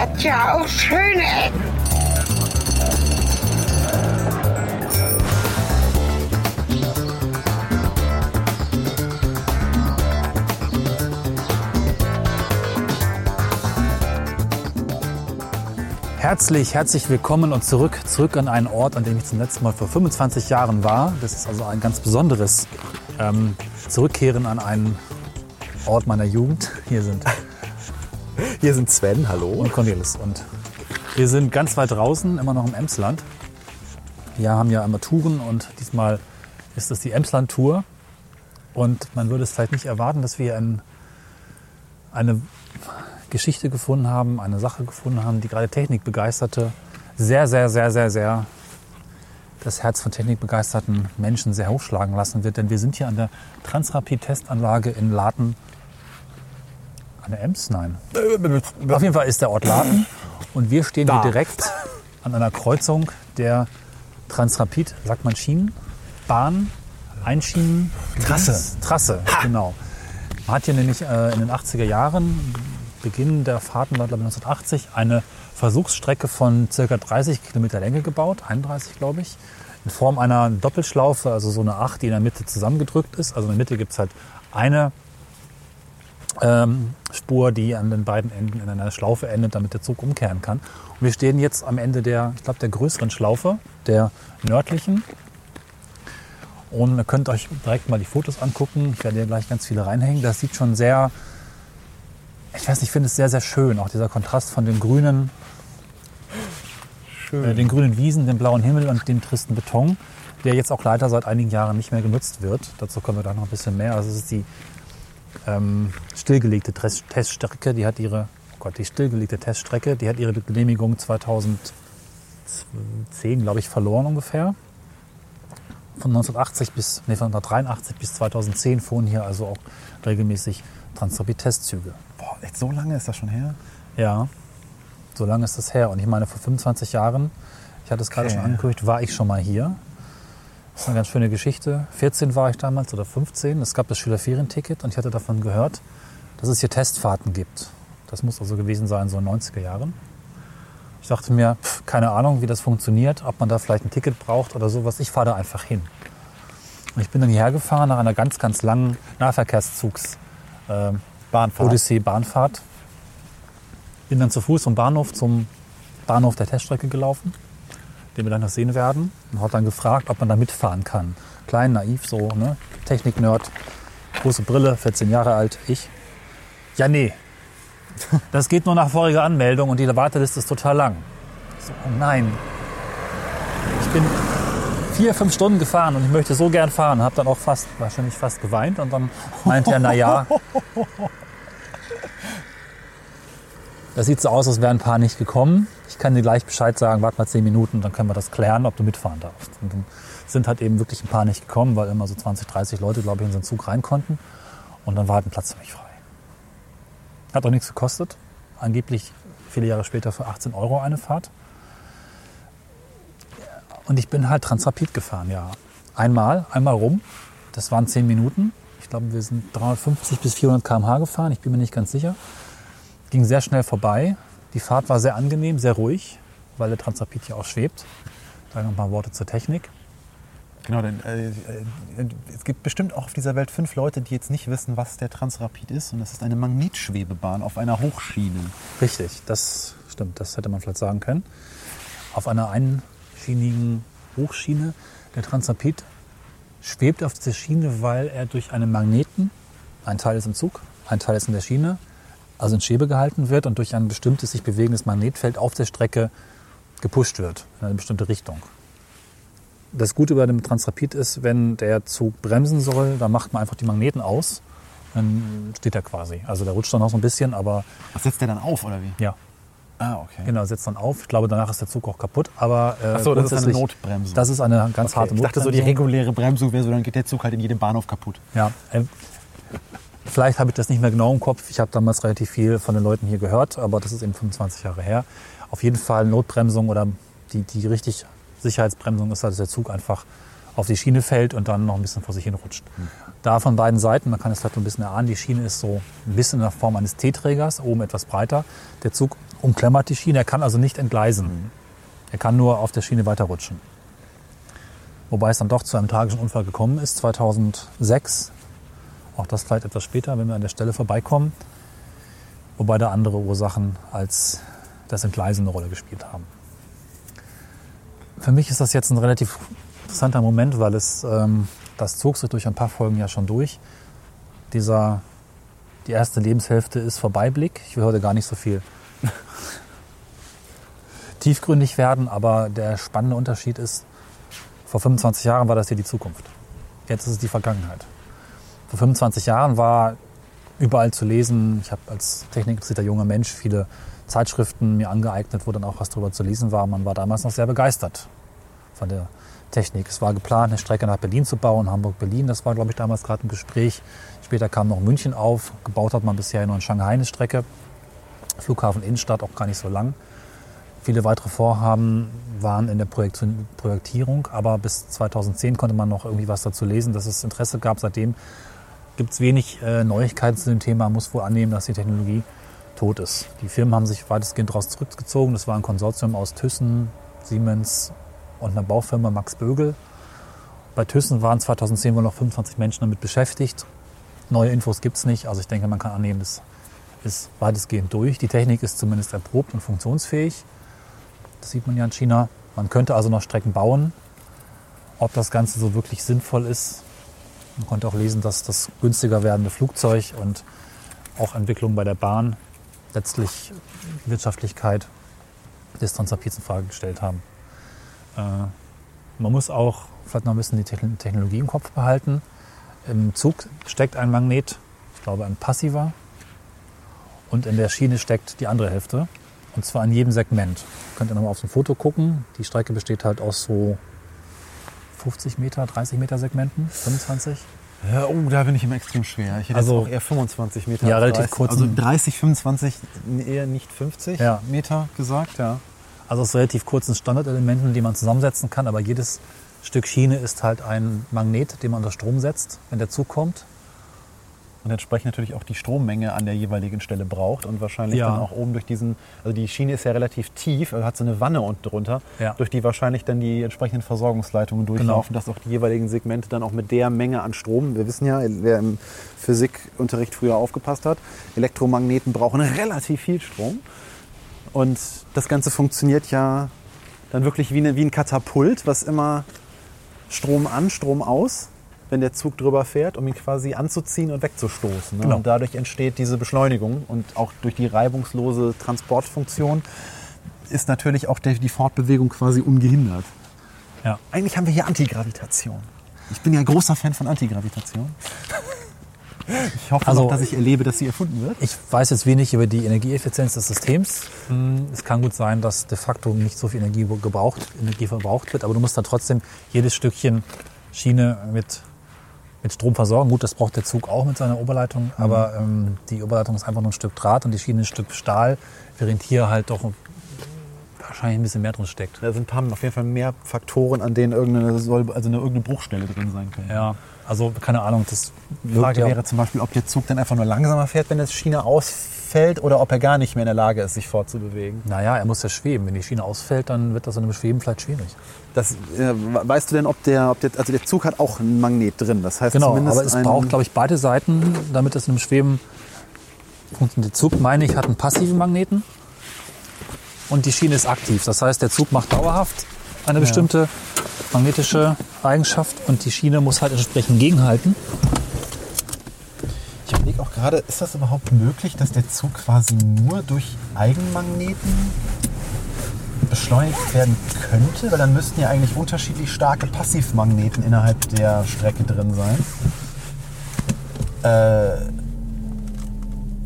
hat ja auch schöne Ecken. Herzlich, herzlich willkommen und zurück, zurück an einen Ort, an dem ich zum letzten Mal vor 25 Jahren war. Das ist also ein ganz besonderes ähm, Zurückkehren an einen Ort meiner Jugend. Hier sind Hier sind Sven, hallo. und Cornelis und wir sind ganz weit draußen, immer noch im Emsland. Wir haben ja immer Touren und diesmal ist es die Emsland-Tour. Und man würde es vielleicht nicht erwarten, dass wir ein, eine Geschichte gefunden haben, eine Sache gefunden haben, die gerade Technikbegeisterte sehr, sehr, sehr, sehr, sehr das Herz von technikbegeisterten Menschen sehr hochschlagen lassen wird. Denn wir sind hier an der Transrapid-Testanlage in Laten. Der Ems? Nein. Auf jeden Fall ist der Ort Laten. Und wir stehen Da. hier direkt an einer Kreuzung der Transrapid, sagt man Schienen, Bahn, Einschienen, Trasse. Trasse, genau. Man hat hier nämlich äh, in den 80er Jahren, Beginn der Fahrten war glaube ich 1980, eine Versuchsstrecke von circa 30 Kilometer Länge gebaut, 31 glaube ich, in Form einer Doppelschlaufe, also so eine Acht, die in der Mitte zusammengedrückt ist. Also in der Mitte gibt es halt eine ähm, Spur, die an den beiden Enden in einer Schlaufe endet, damit der Zug umkehren kann. Und wir stehen jetzt am Ende der, ich glaube, der größeren Schlaufe, der nördlichen. Und ihr könnt euch direkt mal die Fotos angucken. Ich werde hier gleich ganz viele reinhängen. Das sieht schon sehr, ich weiß nicht, ich finde es sehr, sehr schön. Auch dieser Kontrast von dem grünen, äh, den grünen Wiesen, dem blauen Himmel und dem tristen Beton, der jetzt auch leider seit einigen Jahren nicht mehr genutzt wird. Dazu kommen wir dann noch ein bisschen mehr. Also es ist die ähm, stillgelegte Test- Teststrecke, die hat ihre, oh Gott, die stillgelegte Teststrecke, die hat ihre Genehmigung 2010, glaube ich, verloren ungefähr. Von 1980 bis, nee, von 1983 bis 2010 fuhren hier also auch regelmäßig Transrapid-Testzüge. Boah, echt so lange ist das schon her? Ja, so lange ist das her. Und ich meine, vor 25 Jahren, ich hatte es gerade Okay. schon angekündigt, war ich schon mal hier. Das ist eine ganz schöne Geschichte. 14 war ich damals oder 15. Es gab das Schülerferienticket und ich hatte davon gehört, dass es hier Testfahrten gibt. Das muss also gewesen sein, so in den 90er Jahren. Ich dachte mir, pff, keine Ahnung, wie das funktioniert, ob man da vielleicht ein Ticket braucht oder sowas. Ich fahre da einfach hin. Und ich bin dann hierher gefahren nach einer ganz, ganz langen Nahverkehrszugs- ähm, Bahnfahrt. Odyssee-Bahnfahrt. Bin dann zu Fuß vom Bahnhof zum Bahnhof der Teststrecke gelaufen, den wir dann noch sehen werden. Und hat dann gefragt, ob man da mitfahren kann. Klein, naiv, so, ne? Technik-Nerd, große Brille, 14 Jahre alt, ich. Ja, nee. Das geht nur nach voriger Anmeldung und die Warteliste ist total lang. So, oh nein. Ich bin vier, fünf Stunden gefahren und ich möchte so gern fahren. Habe dann auch fast, wahrscheinlich fast geweint und dann meinte er, na ja, das sieht so aus, als wären ein paar nicht gekommen. Ich kann dir gleich Bescheid sagen, warte mal zehn Minuten, dann können wir das klären, ob du mitfahren darfst. Und dann sind halt eben wirklich ein paar nicht gekommen, weil immer so 20, 30 Leute, glaube ich, in so einen Zug rein konnten. Und dann war halt ein Platz für mich frei. Hat auch nichts gekostet. Angeblich viele Jahre später für 18 Euro eine Fahrt. Und ich bin halt Transrapid gefahren, ja. Einmal, einmal rum. Das waren zehn Minuten. Ich glaube, wir sind 350 bis 400 km/h gefahren. Ich bin mir nicht ganz sicher. Ging sehr schnell vorbei. Die Fahrt war sehr angenehm, sehr ruhig, weil der Transrapid hier auch schwebt. Da noch ein paar Worte zur Technik. Genau, denn äh, äh, es gibt bestimmt auch auf dieser Welt fünf Leute, die jetzt nicht wissen, was der Transrapid ist. Und das ist eine Magnetschwebebahn auf einer Hochschiene. Richtig, das stimmt. Das hätte man vielleicht sagen können. Auf einer einschienigen Hochschiene. Der Transrapid schwebt auf dieser Schiene, weil er durch einen Magneten, ein Teil ist im Zug, ein Teil ist in der Schiene, also in Schwebe gehalten wird und durch ein bestimmtes sich bewegendes Magnetfeld auf der Strecke gepusht wird in eine bestimmte Richtung. Das Gute bei dem Transrapid ist, wenn der Zug bremsen soll, dann macht man einfach die Magneten aus, dann steht er quasi. Also der rutscht dann noch so ein bisschen, aber Was setzt der dann auf, oder wie? ja, Ah, okay. Genau, setzt dann auf. Ich glaube, danach ist der Zug auch kaputt. Aber äh, Ach so, das ist eine Notbremsung. Das ist eine ganz harte ich dachte so, die reguläre Bremsung wäre so, dann geht der Zug halt in jedem Bahnhof kaputt. Ja, äh, vielleicht habe ich das nicht mehr genau im Kopf. Ich habe damals relativ viel von den Leuten hier gehört, aber das ist eben 25 Jahre her. Auf jeden Fall Notbremsung oder die, die richtig Sicherheitsbremsung ist, dass der Zug einfach auf die Schiene fällt und dann noch ein bisschen vor sich hin rutscht. Da von beiden Seiten, man kann es vielleicht ein bisschen erahnen, die Schiene ist so ein bisschen in der Form eines T-Trägers, oben etwas breiter. Der Zug umklemmert die Schiene, er kann also nicht entgleisen. Er kann nur auf der Schiene weiter rutschen. Wobei es dann doch zu einem tragischen Unfall gekommen ist, 2006. Auch das vielleicht etwas später, wenn wir an der Stelle vorbeikommen. Wobei da andere Ursachen als das Entgleisen eine Rolle gespielt haben. Für mich ist das jetzt ein relativ interessanter Moment, weil es, ähm, das zog sich durch ein paar Folgen ja schon durch. Dieser, die erste Lebenshälfte ist Vorbeiblick. Ich will heute gar nicht so viel tiefgründig werden, aber der spannende Unterschied ist, vor 25 Jahren war das hier die Zukunft. Jetzt ist es die Vergangenheit. Vor 25 Jahren war überall zu lesen, ich habe als technikinteressierter junger Mensch viele Zeitschriften mir angeeignet, wo dann auch was drüber zu lesen war. Man war damals noch sehr begeistert von der Technik. Es war geplant, eine Strecke nach Berlin zu bauen, Hamburg-Berlin. Das war, glaube ich, damals gerade ein Gespräch. Später kam noch München auf. Gebaut hat man bisher nur in Shanghai eine Strecke. Flughafen Innenstadt auch gar nicht so lang. Viele weitere Vorhaben waren in der Projektierung, aber bis 2010 konnte man noch irgendwie was dazu lesen, dass es Interesse gab. Seitdem gibt es wenig äh, Neuigkeiten zu dem Thema. Man muss wohl annehmen, dass die Technologie tot ist. Die Firmen haben sich weitestgehend daraus zurückgezogen. Das war ein Konsortium aus Thyssen, Siemens und einer Baufirma Max Bögel. Bei Thyssen waren 2010 wohl noch 25 Menschen damit beschäftigt. Neue Infos gibt es nicht. Also ich denke, man kann annehmen, das ist weitestgehend durch. Die Technik ist zumindest erprobt und funktionsfähig. Das sieht man ja in China. Man könnte also noch Strecken bauen. Ob das Ganze so wirklich sinnvoll ist, man konnte auch lesen, dass das günstiger werdende Flugzeug und auch Entwicklungen bei der Bahn letztlich Wirtschaftlichkeit des Transrapids in Frage gestellt haben. Äh, man muss auch vielleicht noch ein bisschen die Technologie im Kopf behalten. Im Zug steckt ein Magnet, ich glaube ein passiver, und in der Schiene steckt die andere Hälfte. Und zwar an jedem Segment. Könnt ihr nochmal auf dem Foto gucken. Die Strecke besteht halt aus so 50 Meter, 30 Meter Segmenten, 25. Ja, oh, da bin ich immer extrem schwer. Ich hätte Also- auch eher 25 Meter. Ja, relativ 30. kurz. Also 30, 25, eher nicht 50 Ja. Meter gesagt, ja. Also aus relativ kurzen Standardelementen, die man zusammensetzen kann, aber jedes Stück Schiene ist halt ein Magnet, den man unter Strom setzt, wenn der Zug kommt. Und entsprechend natürlich auch die Strommenge an der jeweiligen Stelle braucht und wahrscheinlich Ja. dann auch oben durch diesen, also die Schiene ist ja relativ tief, also hat so eine Wanne unten drunter, Ja. durch die wahrscheinlich dann die entsprechenden Versorgungsleitungen durchlaufen, dass auch die jeweiligen Segmente dann auch mit der Menge an Strom, wir wissen ja, wer im Physikunterricht früher aufgepasst hat, Elektromagneten brauchen relativ viel Strom. Und das Ganze funktioniert ja dann wirklich wie, eine, wie ein Katapult, was immer Strom an, Strom aus, wenn der Zug drüber fährt, um ihn quasi anzuziehen und wegzustoßen. Ne? Genau. Und dadurch entsteht diese Beschleunigung und auch durch die reibungslose Transportfunktion ist natürlich auch die Fortbewegung quasi ungehindert. Ja. Eigentlich haben wir hier Antigravitation. Ich bin ja großer Fan von Antigravitation. Ich hoffe Also- noch, dass ich erlebe, dass sie erfunden wird. Ich weiß jetzt wenig über die Energieeffizienz des Systems. Hm, Es kann gut sein, dass de facto nicht so viel Energie gebraucht, Energie verbraucht wird, aber du musst dann trotzdem jedes Stückchen Schiene mit, mit Strom versorgen. Gut, das braucht der Zug auch mit seiner Oberleitung, aber ähm, die Oberleitung ist einfach nur ein Stück Draht und die Schiene ein Stück Stahl, während hier halt doch wahrscheinlich ein bisschen mehr drin steckt. Da sind ein paar, auf jeden Fall mehr Faktoren, an denen irgendeine, soll, also eine, irgendeine Bruchstelle drin sein könnte. Ja, also keine Ahnung, das Die Frage wäre zum Beispiel, ob der Zug dann einfach nur langsamer fährt, wenn die Schiene ausfällt, oder ob er gar nicht mehr in der Lage ist, sich fortzubewegen. Naja, er muss ja schweben. Wenn die Schiene ausfällt, dann wird das in einem Schweben vielleicht schwierig. Das, äh, weißt du denn, ob der, ob der, also der Zug hat auch einen Magnet drin. Das heißt Genau, zumindest aber es braucht, glaube ich, beide Seiten, damit es in einem Schweben funktioniert. Der Zug, meine ich, hat einen passiven Magneten und die Schiene ist aktiv. Das heißt, der Zug macht dauerhaft eine bestimmte magnetische Eigenschaft und die Schiene muss halt entsprechend gegenhalten. Ich überlege auch gerade, ist das überhaupt möglich, dass der Zug quasi nur durch Eigenmagneten beschleunigt werden könnte? Weil dann müssten ja eigentlich unterschiedlich starke Passivmagneten innerhalb der Strecke drin sein. Äh,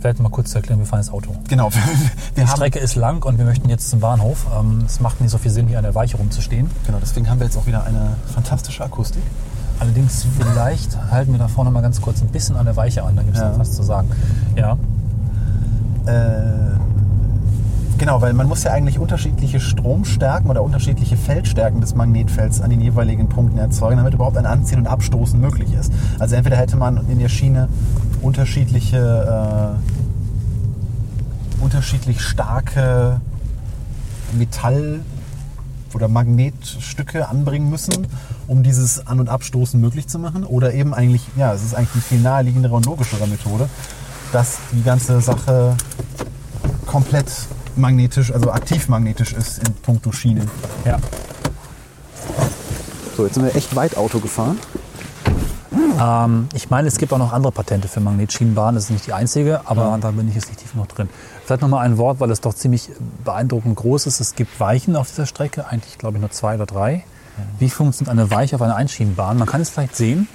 Vielleicht mal kurz zu erklären, wir fahren ins Auto. genau, wir, Die Strecke ist lang und wir möchten jetzt zum Bahnhof. Ähm, Es macht nicht so viel Sinn, hier an der Weiche rumzustehen. genau, deswegen haben wir jetzt auch wieder eine fantastische Akustik. Allerdings, vielleicht halten wir da vorne mal ganz kurz ein bisschen an der Weiche an, dann gibt es Ja. noch was zu sagen. Ja, Äh, Genau, weil man muss ja eigentlich unterschiedliche Stromstärken oder unterschiedliche Feldstärken des Magnetfelds an den jeweiligen Punkten erzeugen, damit überhaupt ein Anziehen und Abstoßen möglich ist. Also entweder hätte man in der Schiene unterschiedliche, äh, unterschiedlich starke Metall- oder Magnetstücke anbringen müssen, um dieses An- und Abstoßen möglich zu machen. Oder eben eigentlich, ja, es ist eigentlich die viel naheliegendere und logischere Methode, dass die ganze Sache komplett magnetisch, also aktiv magnetisch ist in puncto Schienen. Ja. So, jetzt sind wir echt weit Auto gefahren. Ähm, ich meine, es gibt auch noch andere Patente für Magnetschienenbahnen. Das ist nicht die einzige, aber da bin ich jetzt nicht tief noch drin. Vielleicht noch mal ein Wort, weil es doch ziemlich beeindruckend groß ist. Es gibt Weichen auf dieser Strecke, eigentlich glaube ich nur zwei oder drei. Wie funktioniert eine Weiche auf einer Einschienenbahn? Man kann es vielleicht sehen.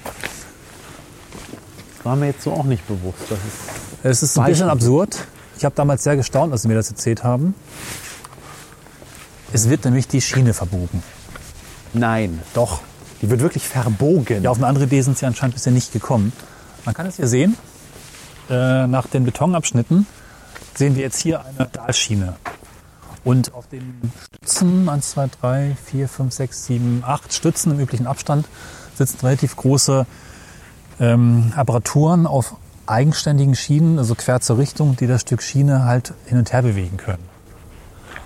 War mir jetzt so auch nicht bewusst. Das ist Es ist ein Weichen. bisschen absurd. Ich habe damals sehr gestaunt, als sie mir das erzählt haben. Es wird nämlich die Schiene verbogen. Nein, Doch. Die wird wirklich verbogen. Ja, auf eine andere Idee sind sie anscheinend bisher nicht gekommen. Man kann es hier sehen. Äh, nach den Betonabschnitten sehen wir jetzt hier eine Dahlschiene. Und auf den Stützen, 1, 2, 3, 4, 5, 6, 7, 8 Stützen im üblichen Abstand, sitzen relativ große ähm, Apparaturen auf eigenständigen Schienen, also quer zur Richtung, die das Stück Schiene halt hin und her bewegen können.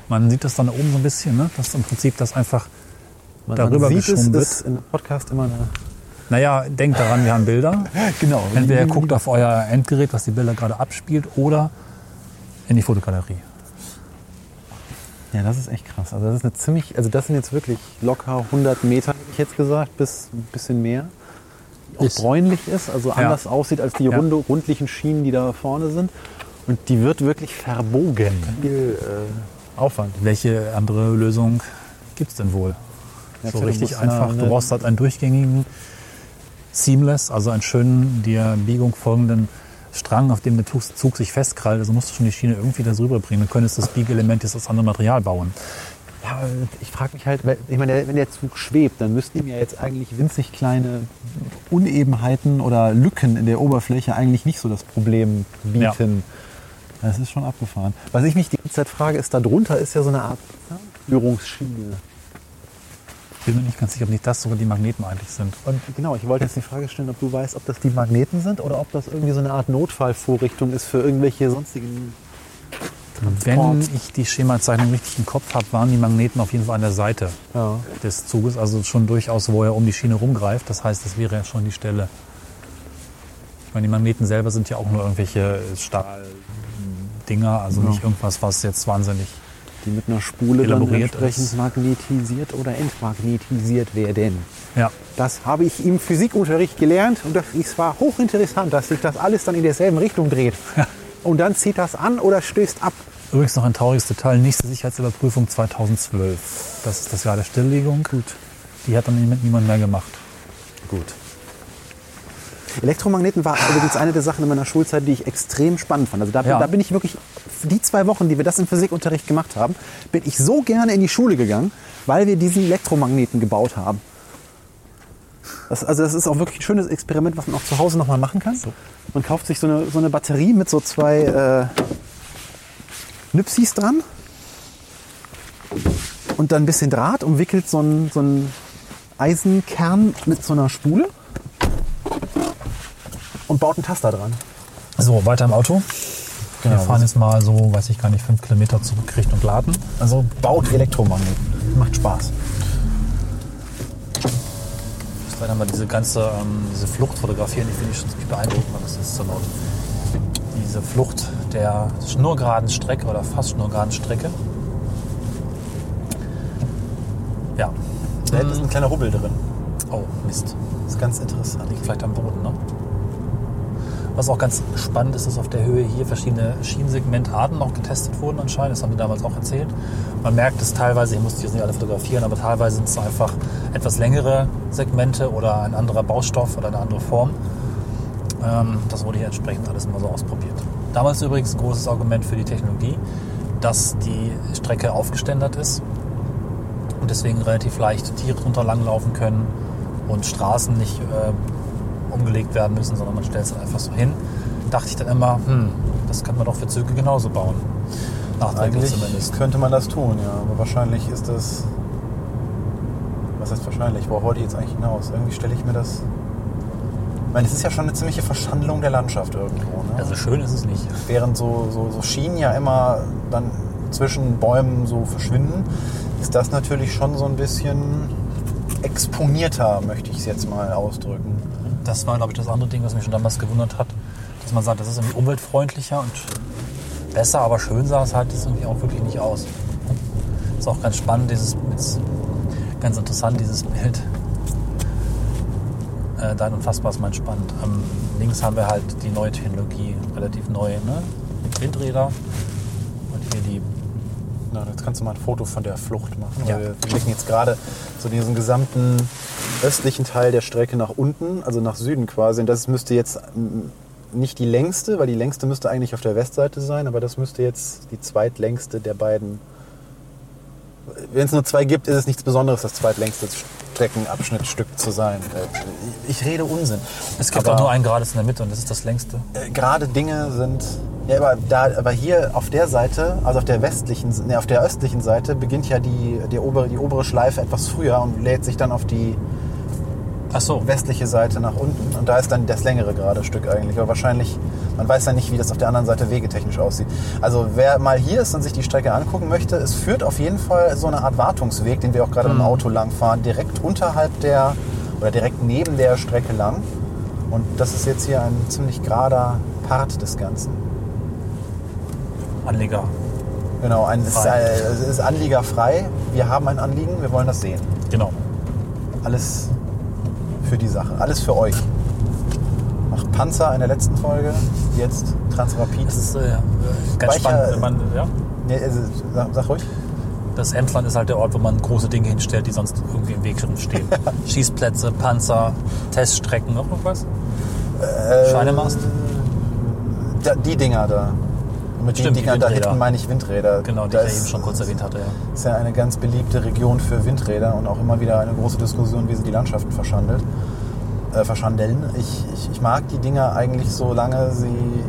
Man sieht das dann da oben so ein bisschen, ne? dass im Prinzip das einfach man, darüber man sieht es, wird. ist im Podcast immer eine... Naja, denkt daran, wir haben Bilder. Genau. Entweder ihr guckt auf euer Endgerät, was die Bilder gerade abspielt, oder in die Fotogalerie. Ja, das ist echt krass. Also das ist eine ziemlich, also das sind jetzt wirklich locker 100 Meter, hätte ich jetzt gesagt, bis ein bisschen mehr. Auch Ist- bräunlich ist, also anders aussieht als die Ja. runde, rundlichen Schienen, die da vorne sind. Und die wird wirklich verbogen. Viel äh, Aufwand. Welche andere Lösung gibt es denn wohl? Ja, so klar, du richtig eine- einfach. Du brauchst halt einen durchgängigen Seamless, also einen schönen, der Biegung folgenden Strang, auf dem der Zug, sich festkrallt. Also musst du schon die Schiene irgendwie da drüber bringen. Du könntest das Biegelement jetzt aus anderem Material bauen. Ja, ich frage mich halt, ich meine, wenn der Zug schwebt, dann müssten ihm ja jetzt eigentlich winzig kleine Unebenheiten oder Lücken in der Oberfläche eigentlich nicht so das Problem bieten. Das ist schon abgefahren. Was ich mich die ganze Zeit frage, ist, da drunter ist ja so eine Art Führungsschiene. Bin mir nicht ganz sicher, ob nicht das sogar die Magneten eigentlich sind. Und genau, ich wollte jetzt die Frage stellen, ob du weißt, ob das die Magneten sind oder ob das irgendwie so eine Art Notfallvorrichtung ist für irgendwelche sonstigen. Wenn ich die Schemazeichnung richtig im Kopf habe, waren die Magneten auf jeden Fall an der Seite Ja. des Zuges, also schon durchaus, wo er um die Schiene rumgreift. Das heißt, das wäre ja schon die Stelle. Ich meine, die Magneten selber sind ja auch nur irgendwelche Stahldinger, also Ja. nicht irgendwas, was jetzt wahnsinnig. Die mit einer Spule dann entsprechend ist. magnetisiert oder entmagnetisiert werden. Ja, Das habe ich im Physikunterricht gelernt und das, es war hochinteressant, dass sich das alles dann in derselben Richtung dreht. Und dann zieht das an oder stößt ab. übrigens noch ein trauriges Detail: nächste Sicherheitsüberprüfung 2012. Das ist das Jahr der Stilllegung. Gut. Die hat dann niemand mehr gemacht. Gut. Elektromagneten war übrigens eine der Sachen in meiner Schulzeit, die ich extrem spannend fand. Also da, Ja. da bin ich wirklich, die zwei Wochen, die wir das im Physikunterricht gemacht haben, bin ich so gerne in die Schule gegangen, weil wir diesen Elektromagneten gebaut haben. Das, also das ist auch wirklich ein schönes Experiment, was man auch zu Hause nochmal machen kann. Man kauft sich so eine, so eine Batterie mit so zwei äh, Nüpsis dran und dann ein bisschen Draht, umwickelt so einen, so einen Eisenkern mit so einer Spule und baut einen Taster dran. So, weiter im Auto. Genau. Wir fahren jetzt mal so, weiß ich gar nicht, fünf Kilometer zurück Richtung Laden. Also baut Elektromagneten. Macht Spaß. Ich werde mal diese ganze ähm, diese Flucht fotografieren. Die finde ich schon ziemlich beeindruckend, weil das ist so laut. Diese Flucht der schnurgeraden Strecke oder fast schnurgeraden Strecke. Ja. Da ist ein kleiner Hubbel drin. Oh, Mist. Das ist ganz interessant. Liegt vielleicht am Boden, ne? Was auch ganz spannend ist, dass auf der Höhe hier verschiedene Schienensegmentarten noch getestet wurden anscheinend. Das haben wir damals auch erzählt. Man merkt es teilweise, ich muss die jetzt nicht alle fotografieren, aber teilweise sind es einfach etwas längere Segmente oder ein anderer Baustoff oder eine andere Form. Ähm, das wurde hier entsprechend alles immer so ausprobiert. Damals übrigens ein großes Argument für die Technologie, dass die Strecke aufgeständert ist und deswegen relativ leicht Tiere drunter langlaufen können und Straßen nicht äh, umgelegt werden müssen, sondern man stellt es dann einfach so hin. Dachte ich dann immer, hm, das könnte man doch für Züge genauso bauen. Nachträglich Eigentlich zumindest. könnte man das tun, ja. Aber wahrscheinlich ist das. Was heißt wahrscheinlich? Worauf wollte ich jetzt eigentlich hinaus? Irgendwie stelle ich mir das. Ich meine, es ist ja schon eine ziemliche Verschandelung der Landschaft irgendwo. Ne? Also schön ist es nicht. Während so, so, so Schienen ja immer dann zwischen Bäumen so verschwinden, ist das natürlich schon so ein bisschen exponierter, möchte ich es jetzt mal ausdrücken. Das war, glaube ich, das andere Ding, was mich schon damals gewundert hat, dass man sagt, das ist irgendwie umweltfreundlicher und besser, aber schön sah es halt jetzt irgendwie auch wirklich nicht aus. Ist auch ganz spannend, dieses, ganz interessant, dieses Bild. Äh, Dein Unfassbar ist mein spannend. Ähm, links haben wir halt die neue Technologie, relativ neu, ne? Mit Windräder. Und hier die Na, jetzt kannst du mal ein Foto von der Flucht machen. Ja. Wir blicken jetzt gerade so diesen gesamten östlichen Teil der Strecke nach unten, also nach Süden quasi. Und das müsste jetzt mm, nicht die längste, weil die längste müsste eigentlich auf der Westseite sein, aber das müsste jetzt die zweitlängste der beiden. Wenn es nur zwei gibt, ist es nichts Besonderes, das zweitlängste Streckenabschnittstück zu sein. Ich rede Unsinn. Es gibt Aber- auch nur ein gerades in der Mitte und das ist das längste. äh, gerade Dinge sind. Ja, aber, da, aber hier auf der Seite, also auf der westlichen, ne, auf der östlichen Seite, beginnt ja die, die, obere, die obere Schleife etwas früher und lädt sich dann auf die so. westliche Seite nach unten. Und da ist dann das längere gerade Stück eigentlich. Aber wahrscheinlich, man weiß ja nicht, wie das auf der anderen Seite wegetechnisch aussieht. Also wer mal hier ist und sich die Strecke angucken möchte, es führt auf jeden Fall so eine Art Wartungsweg, den wir auch gerade mit dem Auto lang fahren, direkt unterhalb der oder direkt neben der Strecke lang. Und das ist jetzt hier ein ziemlich gerader Part des Ganzen. Anleger. Genau, ein, es, ist, äh, es ist anliegerfrei. Wir haben ein Anliegen, wir wollen das sehen. Genau. Alles für die Sache, alles für euch. Nach Panzer in der letzten Folge, jetzt Transrapid. Das ist äh, ganz Speicher- spannend, wenn man, ja. Nee, also, sag, sag ruhig. Das Emsland ist halt der Ort, wo man große Dinge hinstellt, die sonst irgendwie im Weg stehen. Schießplätze, Panzer, Teststrecken, noch irgendwas? Äh, Scheinemast? Die Dinger da. Mit Stimmt, den Dingern da hinten meine ich Windräder. Genau, die das ich ja eben schon kurz erwähnt hatte. Ja. ist ja eine ganz beliebte Region für Windräder und auch immer wieder eine große Diskussion, wie sie die Landschaften verschandelt. Äh, verschandeln. Ich, ich, ich mag die Dinger eigentlich, solange sie,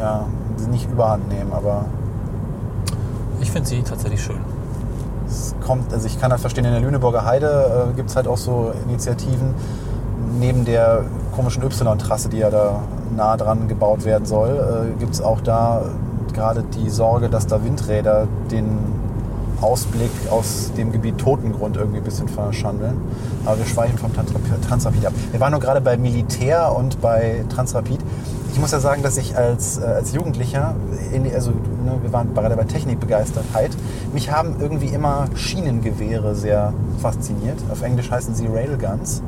ja, sie nicht überhand nehmen, aber Ich finde sie tatsächlich schön. es kommt, also ich kann halt verstehen, in der Lüneburger Heide äh, gibt es halt auch so Initiativen, neben der komischen Y-Trasse, die ja da nah dran gebaut werden soll, äh, gibt es auch da gerade die Sorge, dass da Windräder den Ausblick aus dem Gebiet Totengrund irgendwie ein bisschen verschandeln. Aber wir schweifen vom Transrapid ab. Wir waren nur gerade bei Militär und bei Transrapid. Ich muss ja sagen, dass ich als, äh, als Jugendlicher, in, also ne, wir waren gerade bei Technikbegeistertheit, mich haben irgendwie immer Schienengewehre sehr fasziniert. Auf Englisch heißen sie Railguns.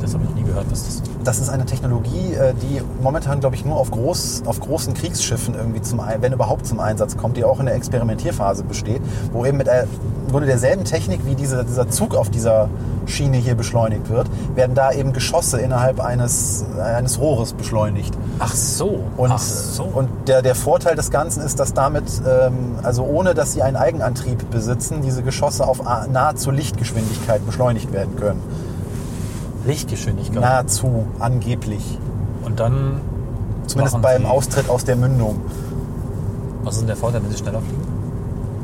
Das habe ich noch nie gehört. Was das Das ist eine Technologie, äh, die momentan, glaube ich, nur auf, groß, auf großen Kriegsschiffen irgendwie zum, wenn überhaupt zum Einsatz kommt, die auch in der Experimentierphase besteht, wo eben mit im Grunde derselben Technik, wie diese, dieser Zug auf dieser Schiene hier beschleunigt wird, werden da eben Geschosse innerhalb eines, eines Rohres beschleunigt. Ach so. Und, Ach so. und der, der Vorteil des Ganzen ist, dass damit, ähm, also ohne dass sie einen Eigenantrieb besitzen, diese Geschosse auf nahezu Lichtgeschwindigkeit beschleunigt werden können. Lichtgeschwindigkeit. Nahezu, angeblich. Und dann. Zumindest beim sie- Austritt aus der Mündung. Was ist denn der Vorteil, wenn sie schneller fliegen?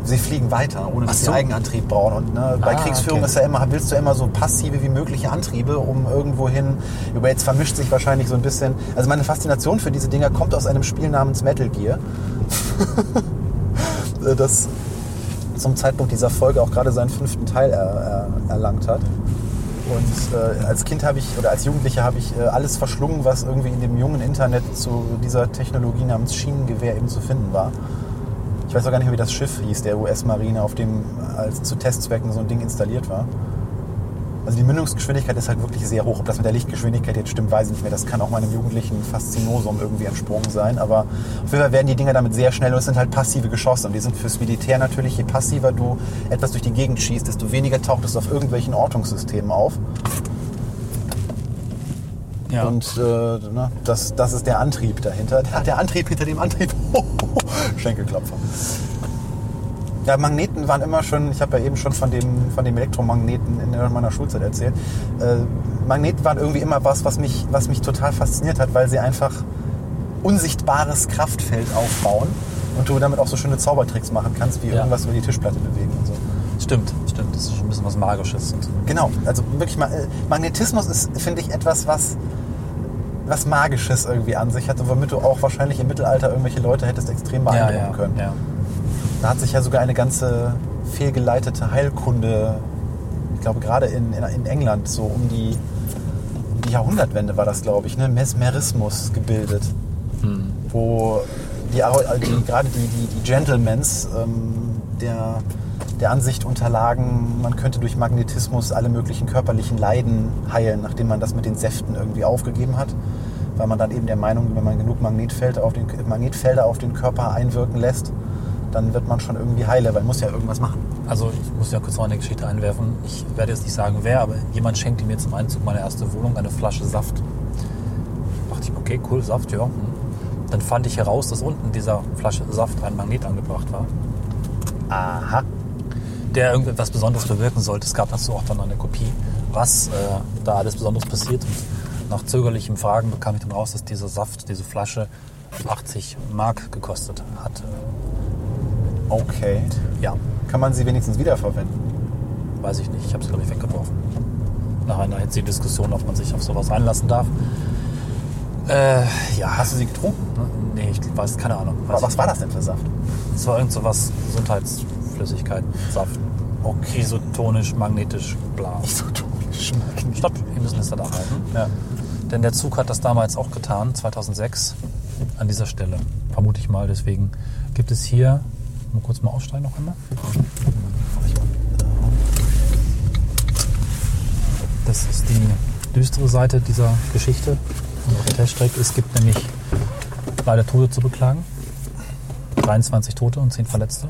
Sie fliegen weiter, ohne dass so. sie Eigenantrieb brauchen. Und ne, bei Ah, Kriegsführung okay. ist ja immer, willst du immer so passive wie mögliche Antriebe, um irgendwohin. Aber jetzt vermischt sich wahrscheinlich so ein bisschen. Also meine Faszination für diese Dinger kommt aus einem Spiel namens Metal Gear. das zum Zeitpunkt dieser Folge auch gerade seinen fünften Teil er, er, erlangt hat. Und äh, als Kind habe ich, oder als Jugendlicher habe ich äh, alles verschlungen, was irgendwie in dem jungen Internet zu dieser Technologie namens Schienengewehr eben zu finden war. Ich weiß auch gar nicht mehr, wie das Schiff hieß, der US-Marine, auf dem als zu Testzwecken so ein Ding installiert war. Also die Mündungsgeschwindigkeit ist halt wirklich sehr hoch. Ob das mit der Lichtgeschwindigkeit jetzt stimmt, weiß ich nicht mehr. Das kann auch meinem jugendlichen Faszinosum irgendwie entsprungen sein. Aber auf jeden Fall werden die Dinger damit sehr schnell und es sind halt passive Geschosse. Und die sind fürs Militär natürlich, je passiver du etwas durch die Gegend schießt, desto weniger taucht es auf irgendwelchen Ortungssystemen auf. Ja. Und äh, ne, das, das ist der Antrieb dahinter. Der, der Antrieb hinter dem Antrieb. Schenkelklopfer. Ja, Magneten waren immer schon, ich habe ja eben schon von dem, von dem Elektromagneten in meiner Schulzeit erzählt. Äh, Magneten waren irgendwie immer was, was mich, was mich total fasziniert hat, weil sie einfach unsichtbares Kraftfeld aufbauen Und du damit auch so schöne Zaubertricks machen kannst, wie Ja. irgendwas über die Tischplatte bewegen und so. Stimmt, stimmt. Das ist schon ein bisschen was Magisches. Genau, also wirklich mal, äh, Magnetismus ist, finde ich, etwas, was, was Magisches irgendwie an sich hat und womit du auch wahrscheinlich im Mittelalter irgendwelche Leute hättest extrem ja, beeindrucken ja, können. ja. Da hat sich ja sogar eine ganze fehlgeleitete Heilkunde, ich glaube gerade in, in, in England, so um die, um die Jahrhundertwende war das, glaube ich, ne? Mesmerismus gebildet. Wo die, Ar- die, gerade die, die, die Gentlemans ähm, der, der Ansicht unterlagen, man könnte durch Magnetismus alle möglichen körperlichen Leiden heilen, nachdem man das mit den Säften irgendwie aufgegeben hat. Weil man dann eben der Meinung, wenn man genug Magnetfelder auf den, Magnetfelder auf den Körper einwirken lässt, dann wird man schon irgendwie heile, weil man muss ja irgendwas machen. Also ich muss ja kurz noch eine Geschichte einwerfen. Ich werde jetzt nicht sagen, wer, aber jemand schenkte mir zum Einzug meiner ersten Wohnung eine Flasche Saft. dachte ich, okay, cool, Saft, ja. hm. Dann fand ich heraus, dass unten in dieser Flasche Saft ein Magnet angebracht war, Aha. der irgendetwas Besonderes bewirken sollte. Es gab dazu auch dann eine Kopie, was äh, da alles Besonderes passiert. Und nach zögerlichem Fragen bekam ich dann raus, dass dieser Saft, diese Flasche 80 Mark gekostet hat. Okay. Ja, Kann man sie wenigstens wiederverwenden? weiß ich nicht. Ich habe sie, glaube ich, weggeworfen. Nach einer hitzigen Diskussion, ob man sich auf sowas einlassen darf. Äh, ja. Hast du sie getrunken? Nee, ich weiß, keine Ahnung. Weiß Was, ich war das denn für Saft? Es war irgend so was, Gesundheitsflüssigkeit, Saft. Okay. Isotonisch, magnetisch, bla. Isotonisch Stopp, wir müssen es da halten. Ja. Denn der Zug hat das damals auch getan, 2006, an dieser Stelle. Vermute ich mal. Deswegen gibt es hier, mal kurz mal aussteigen noch einmal. Das ist die düstere Seite dieser Geschichte Teststrecke. Es gibt nämlich leider Tote zu beklagen. 23 Tote und 10 Verletzte.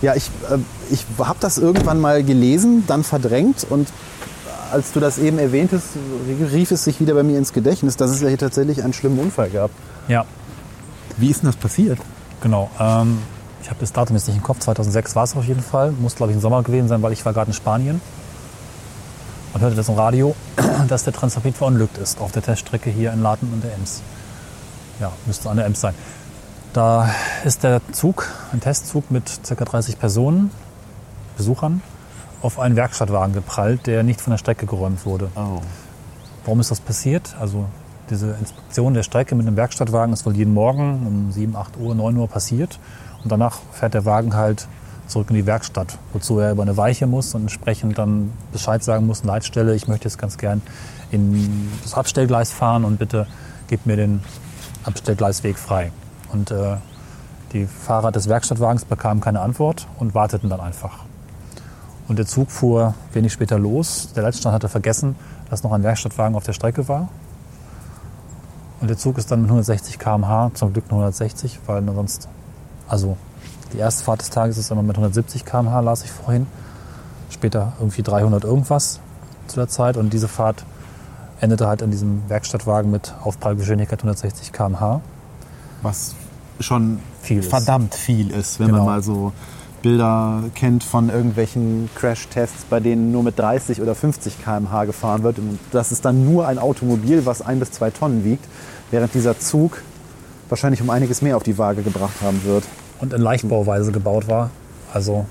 Ja, ich, äh, ich habe das irgendwann mal gelesen, dann verdrängt und als du das eben erwähntest, rief es sich wieder bei mir ins Gedächtnis, dass es ja hier tatsächlich einen schlimmen Unfall gab. Ja, Wie ist denn das passiert? Genau. Ähm, ich habe das Datum jetzt nicht im Kopf. 2006 war es auf jeden Fall. Muss, glaube ich, im Sommer gewesen sein, weil ich war gerade in Spanien und hörte das im Radio, dass der Transrapid verunglückt ist auf der Teststrecke hier in Laten und der Ems. Ja, müsste an der Ems sein. Da ist der Zug, ein Testzug mit ca. 30 Personen, Besuchern, auf einen Werkstattwagen geprallt, der nicht von der Strecke geräumt wurde. Oh. Warum ist das passiert? Also diese Inspektion der Strecke mit dem Werkstattwagen ist wohl jeden Morgen um 7, 8 Uhr, 9 Uhr passiert. Und danach fährt der Wagen halt zurück in die Werkstatt, wozu er über eine Weiche muss und entsprechend dann Bescheid sagen muss, Leitstelle, ich möchte jetzt ganz gern in das Abstellgleis fahren und bitte gebt mir den Abstellgleisweg frei. Und äh, die Fahrer des Werkstattwagens bekamen keine Antwort und warteten dann einfach. Und der Zug fuhr wenig später los. Der Leitstand hatte vergessen, dass noch ein Werkstattwagen auf der Strecke war. Und der Zug ist dann mit 160 km/h, zum Glück nur 160, weil sonst, also die erste Fahrt des Tages ist immer mit 170 km/h, las ich vorhin. Später irgendwie 300 irgendwas zu der Zeit. Und diese Fahrt endete halt in diesem Werkstattwagen mit Aufprallgeschwindigkeit 160 km/h. Was schon Viel ist. verdammt viel ist, wenn Genau. man mal so Bilder kennt von irgendwelchen Crash-Tests, bei denen nur mit 30 oder 50 km/h gefahren wird. Und das ist dann nur ein Automobil, was ein bis zwei Tonnen wiegt, während dieser Zug wahrscheinlich um einiges mehr auf die Waage gebracht haben wird. und in Leichtbauweise gebaut war. Also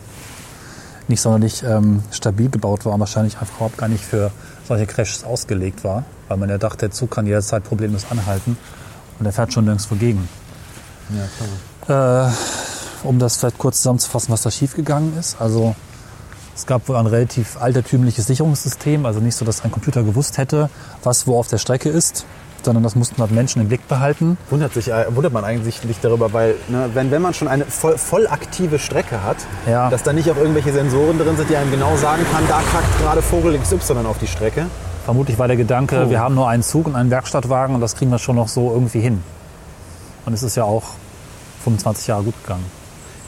nicht sonderlich ähm, stabil gebaut war und wahrscheinlich einfach überhaupt gar nicht für solche Crashs ausgelegt war, weil man ja dachte, der Zug kann jederzeit problemlos anhalten und er fährt schon nirgendwo gegen. Ja, Äh, um das vielleicht kurz zusammenzufassen, was da schiefgegangen ist. Also es gab wohl ein relativ altertümliches Sicherungssystem, also nicht so, dass ein Computer gewusst hätte, was wo auf der Strecke ist, sondern das mussten halt Menschen im Blick behalten. Wundert, sich, äh, wundert man eigentlich nicht darüber, weil ne, wenn, wenn man schon eine voll, voll aktive Strecke hat, Ja. dass da nicht auch irgendwelche Sensoren drin sind, die einem genau sagen kann, da kackt gerade Vogel XY auf die Strecke. Vermutlich war der Gedanke, Oh. wir haben nur einen Zug und einen Werkstattwagen und das kriegen wir schon noch so irgendwie hin. Und es ist ja auch 25 Jahre gut gegangen.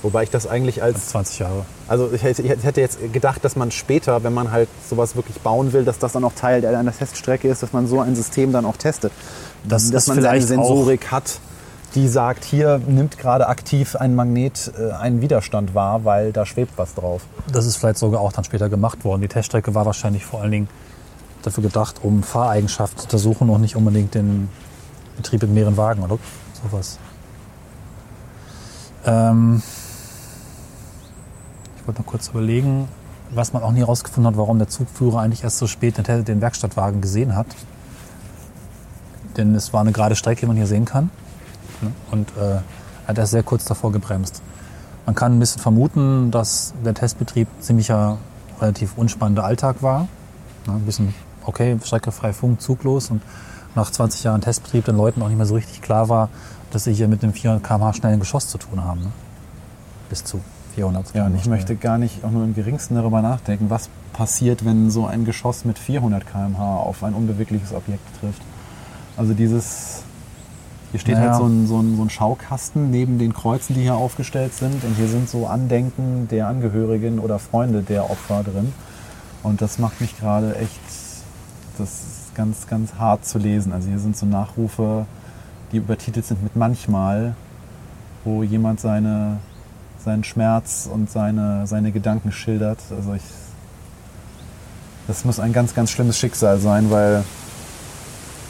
Wobei ich das eigentlich als 20 Jahre. Also ich hätte, ich hätte jetzt gedacht, dass man später, wenn man halt sowas wirklich bauen will, dass das dann auch Teil einer Teststrecke ist, dass man so ein System dann auch testet. Das dass man eine vielleicht Sensorik hat, die sagt, hier nimmt gerade aktiv ein Magnet äh, einen Widerstand wahr, weil da schwebt was drauf. Das ist vielleicht sogar auch dann später gemacht worden. Die Teststrecke war wahrscheinlich vor allen Dingen dafür gedacht, um Fahreigenschaften zu untersuchen und nicht unbedingt den Betrieb mit mehreren Wagen oder sowas. Ähm, ich wollte noch kurz überlegen, was man auch nie herausgefunden hat, warum der Zugführer eigentlich erst so spät den Werkstattwagen gesehen hat. Denn es war eine gerade Strecke, die man hier sehen kann. Und äh, hat erst sehr kurz davor gebremst. Man kann ein bisschen vermuten, dass der Testbetrieb ziemlicher relativ unspannender Alltag war. Ja, ein bisschen, okay, Strecke frei Funk, zuglos und nach 20 Jahren Testbetrieb den Leuten auch nicht mehr so richtig klar war, dass sie hier mit einem 400 km/h schnellen Geschoss zu tun haben. Ne? Bis zu 400 Ja, und ich möchte gar nicht auch nur im geringsten darüber nachdenken, was passiert, wenn so ein Geschoss mit 400 km/h auf ein unbewegliches Objekt trifft. Also dieses, hier steht Naja. halt so ein, so, ein, so ein Schaukasten neben den Kreuzen, die hier aufgestellt sind. Und hier sind so Andenken der Angehörigen oder Freunde der Opfer drin. Und das macht mich gerade echt, das ist ganz, ganz hart zu lesen. Also hier sind so Nachrufe, die übertitelt sind mit manchmal, wo jemand seine, seinen Schmerz und seine, seine Gedanken schildert. Also ich, das muss ein ganz, ganz schlimmes Schicksal sein, weil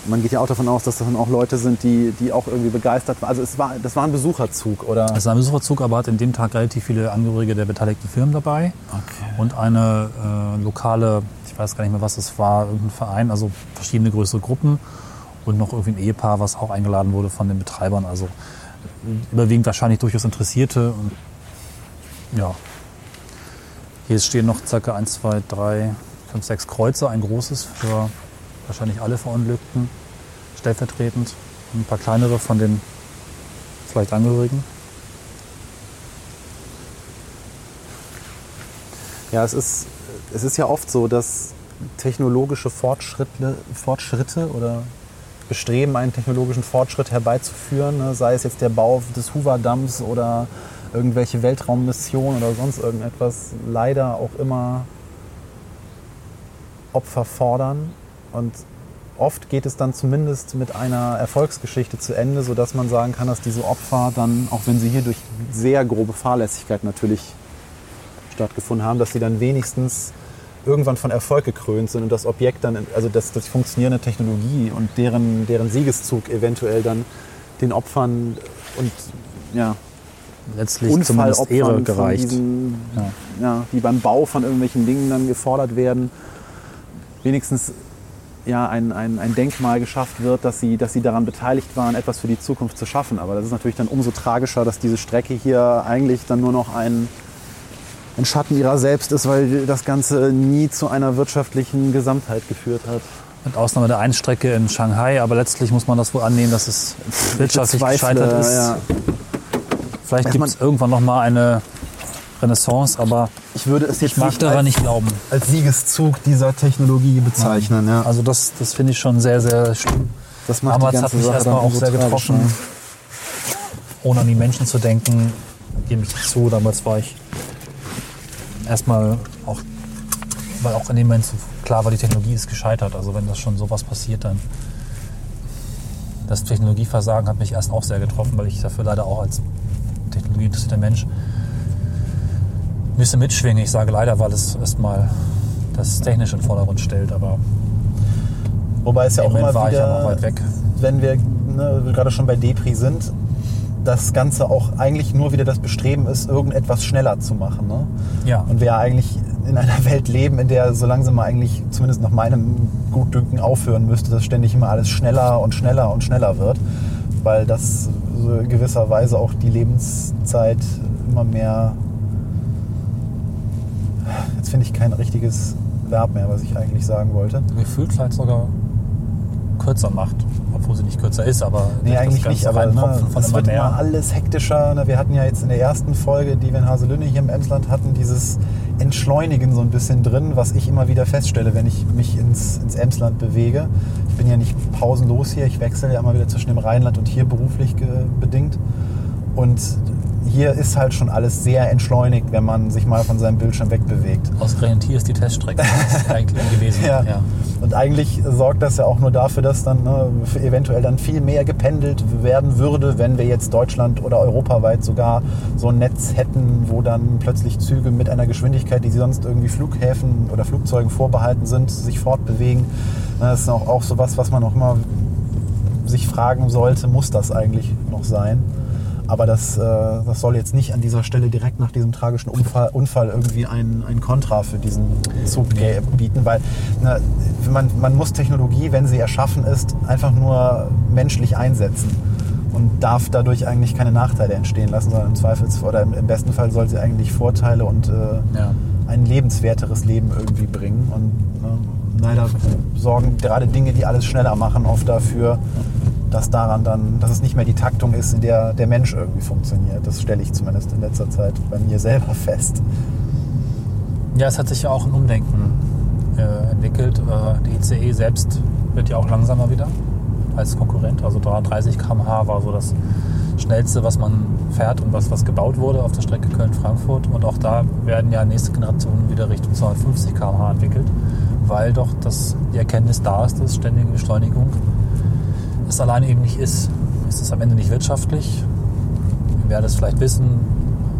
man geht ja auch davon aus, dass das dann auch Leute sind, die, die auch irgendwie begeistert waren. Also es war, das war ein Besucherzug, oder? Es war ein Besucherzug, aber hat in dem Tag relativ viele Angehörige der beteiligten Firmen dabei. Okay. Und eine äh, lokale, ich weiß gar nicht mehr, was es war, irgendein Verein, also verschiedene größere Gruppen. Und noch irgendwie ein Ehepaar, was auch eingeladen wurde von den Betreibern. Also überwiegend wahrscheinlich durchaus Interessierte. Und ja. Hier stehen noch ca. 1, 2, 3, 5, 6 Kreuze, ein großes für wahrscheinlich alle Verunglückten, stellvertretend. Ein paar kleinere von den vielleicht Angehörigen. Ja, es ist, es ist ja oft so, dass technologische Fortschritte, Fortschritte oder Bestreben, einen technologischen Fortschritt herbeizuführen, ne, sei es jetzt der Bau des Hoover-Damms oder irgendwelche Weltraummissionen oder sonst irgendetwas, leider auch immer Opfer fordern. Und oft geht es dann zumindest mit einer Erfolgsgeschichte zu Ende, sodass man sagen kann, dass diese Opfer dann, auch wenn sie hier durch sehr grobe Fahrlässigkeit natürlich stattgefunden haben, dass sie dann wenigstens irgendwann von Erfolg gekrönt sind und das Objekt dann, also das, das funktionierende Technologie und deren, deren Siegeszug eventuell dann den Opfern und ja, Letztlich zumindest Ehre gereicht. diesen, Ja. ja, die beim Bau von irgendwelchen Dingen dann gefordert werden, wenigstens ja, ein, ein, ein Denkmal geschafft wird, dass sie, dass sie daran beteiligt waren, etwas für die Zukunft zu schaffen. Aber das ist natürlich dann umso tragischer, dass diese Strecke hier eigentlich dann nur noch ein, ein Schatten ihrer selbst ist, weil das Ganze nie zu einer wirtschaftlichen Gesamtheit geführt hat. Mit Ausnahme der einen Strecke in Shanghai, aber letztlich muss man das wohl annehmen, dass es wirtschaftlich gescheitert ist. ja. Vielleicht gibt es irgendwann noch mal eine Renaissance, aber Ich würde es jetzt ich mag nicht daran als, nicht glauben. als Siegeszug dieser Technologie bezeichnen. Ja. Also das, das finde ich schon sehr, sehr schlimm. Das macht Damals die hat ganze mich Sache erstmal auch sehr getroffen, ohne an die Menschen zu denken, gebe ich zu. Damals war ich erstmal auch, weil auch in dem Moment klar war, die Technologie ist gescheitert. Also wenn das schon sowas passiert, dann das Technologieversagen hat mich erst auch sehr getroffen, weil ich dafür leider auch als technologieinteressierter Mensch ein bisschen mitschwinge. Ich sage leider, weil es erstmal das Technische in den Vordergrund stellt, aber Wobei es ja auch immer war ich wieder, weit weg. wenn wir ne, gerade schon bei Depri sind, das Ganze auch eigentlich nur wieder das Bestreben ist, irgendetwas schneller zu machen. Ne? Ja. Und wir ja eigentlich in einer Welt leben, in der so langsam mal eigentlich, zumindest nach meinem Gutdünken, aufhören müsste, dass ständig immer alles schneller und schneller und schneller wird. Weil das gewisser Weise auch die Lebenszeit immer mehr. Jetzt finde ich kein richtiges Verb mehr, was ich eigentlich sagen wollte. gefühlt vielleicht sogar kürzer macht, obwohl sie nicht kürzer ist, aber Nee, eigentlich nicht, aber ne, es wird immer alles hektischer. Ne? Wir hatten ja jetzt in der ersten Folge, die wir in Haselünne hier im Emsland hatten, dieses Entschleunigen so ein bisschen drin, was ich immer wieder feststelle, wenn ich mich ins, ins Emsland bewege. Ich bin ja nicht pausenlos hier, ich wechsle ja immer wieder zwischen dem Rheinland und hier beruflich bedingt. Und hier ist halt schon alles sehr entschleunigt, wenn man sich mal von seinem Bildschirm wegbewegt. Ausgerechnet hier ist die Teststrecke eigentlich gewesen. Ja. Ja. Und eigentlich sorgt das ja auch nur dafür, dass dann ne, eventuell dann viel mehr gependelt werden würde, wenn wir jetzt Deutschland oder europaweit sogar so ein Netz hätten, wo dann plötzlich Züge mit einer Geschwindigkeit, die sonst irgendwie Flughäfen oder Flugzeugen vorbehalten sind, sich fortbewegen. Das ist auch, auch so was, was man auch immer sich fragen sollte, muss das eigentlich noch sein? Aber das, äh, das soll jetzt nicht an dieser Stelle direkt nach diesem tragischen Unfall, Unfall irgendwie ein, ein Kontra für diesen Zug bieten, weil na, man, man muss Technologie, wenn sie erschaffen ist, einfach nur menschlich einsetzen und darf dadurch eigentlich keine Nachteile entstehen lassen, sondern im Zweifels oder im, im besten Fall soll sie eigentlich Vorteile und äh, ja. ein lebenswerteres Leben irgendwie bringen. Und ne, leider sorgen gerade Dinge, die alles schneller machen, oft dafür, dass daran dann, dass es nicht mehr die Taktung ist, in der der Mensch irgendwie funktioniert. Das stelle ich zumindest in letzter Zeit bei mir selber fest. Ja, es hat sich ja auch ein Umdenken äh, entwickelt. Äh, die ICE selbst wird ja auch langsamer wieder als Konkurrent. Also 30 km/h war so das schnellste, was man fährt und was, was gebaut wurde auf der Strecke Köln-Frankfurt. Und auch da werden ja nächste Generationen wieder Richtung 250 km/h entwickelt, weil doch das, die Erkenntnis da ist, dass ständige Beschleunigung es alleine eben nicht ist. Ist es am Ende nicht wirtschaftlich? Wir werden es vielleicht wissen,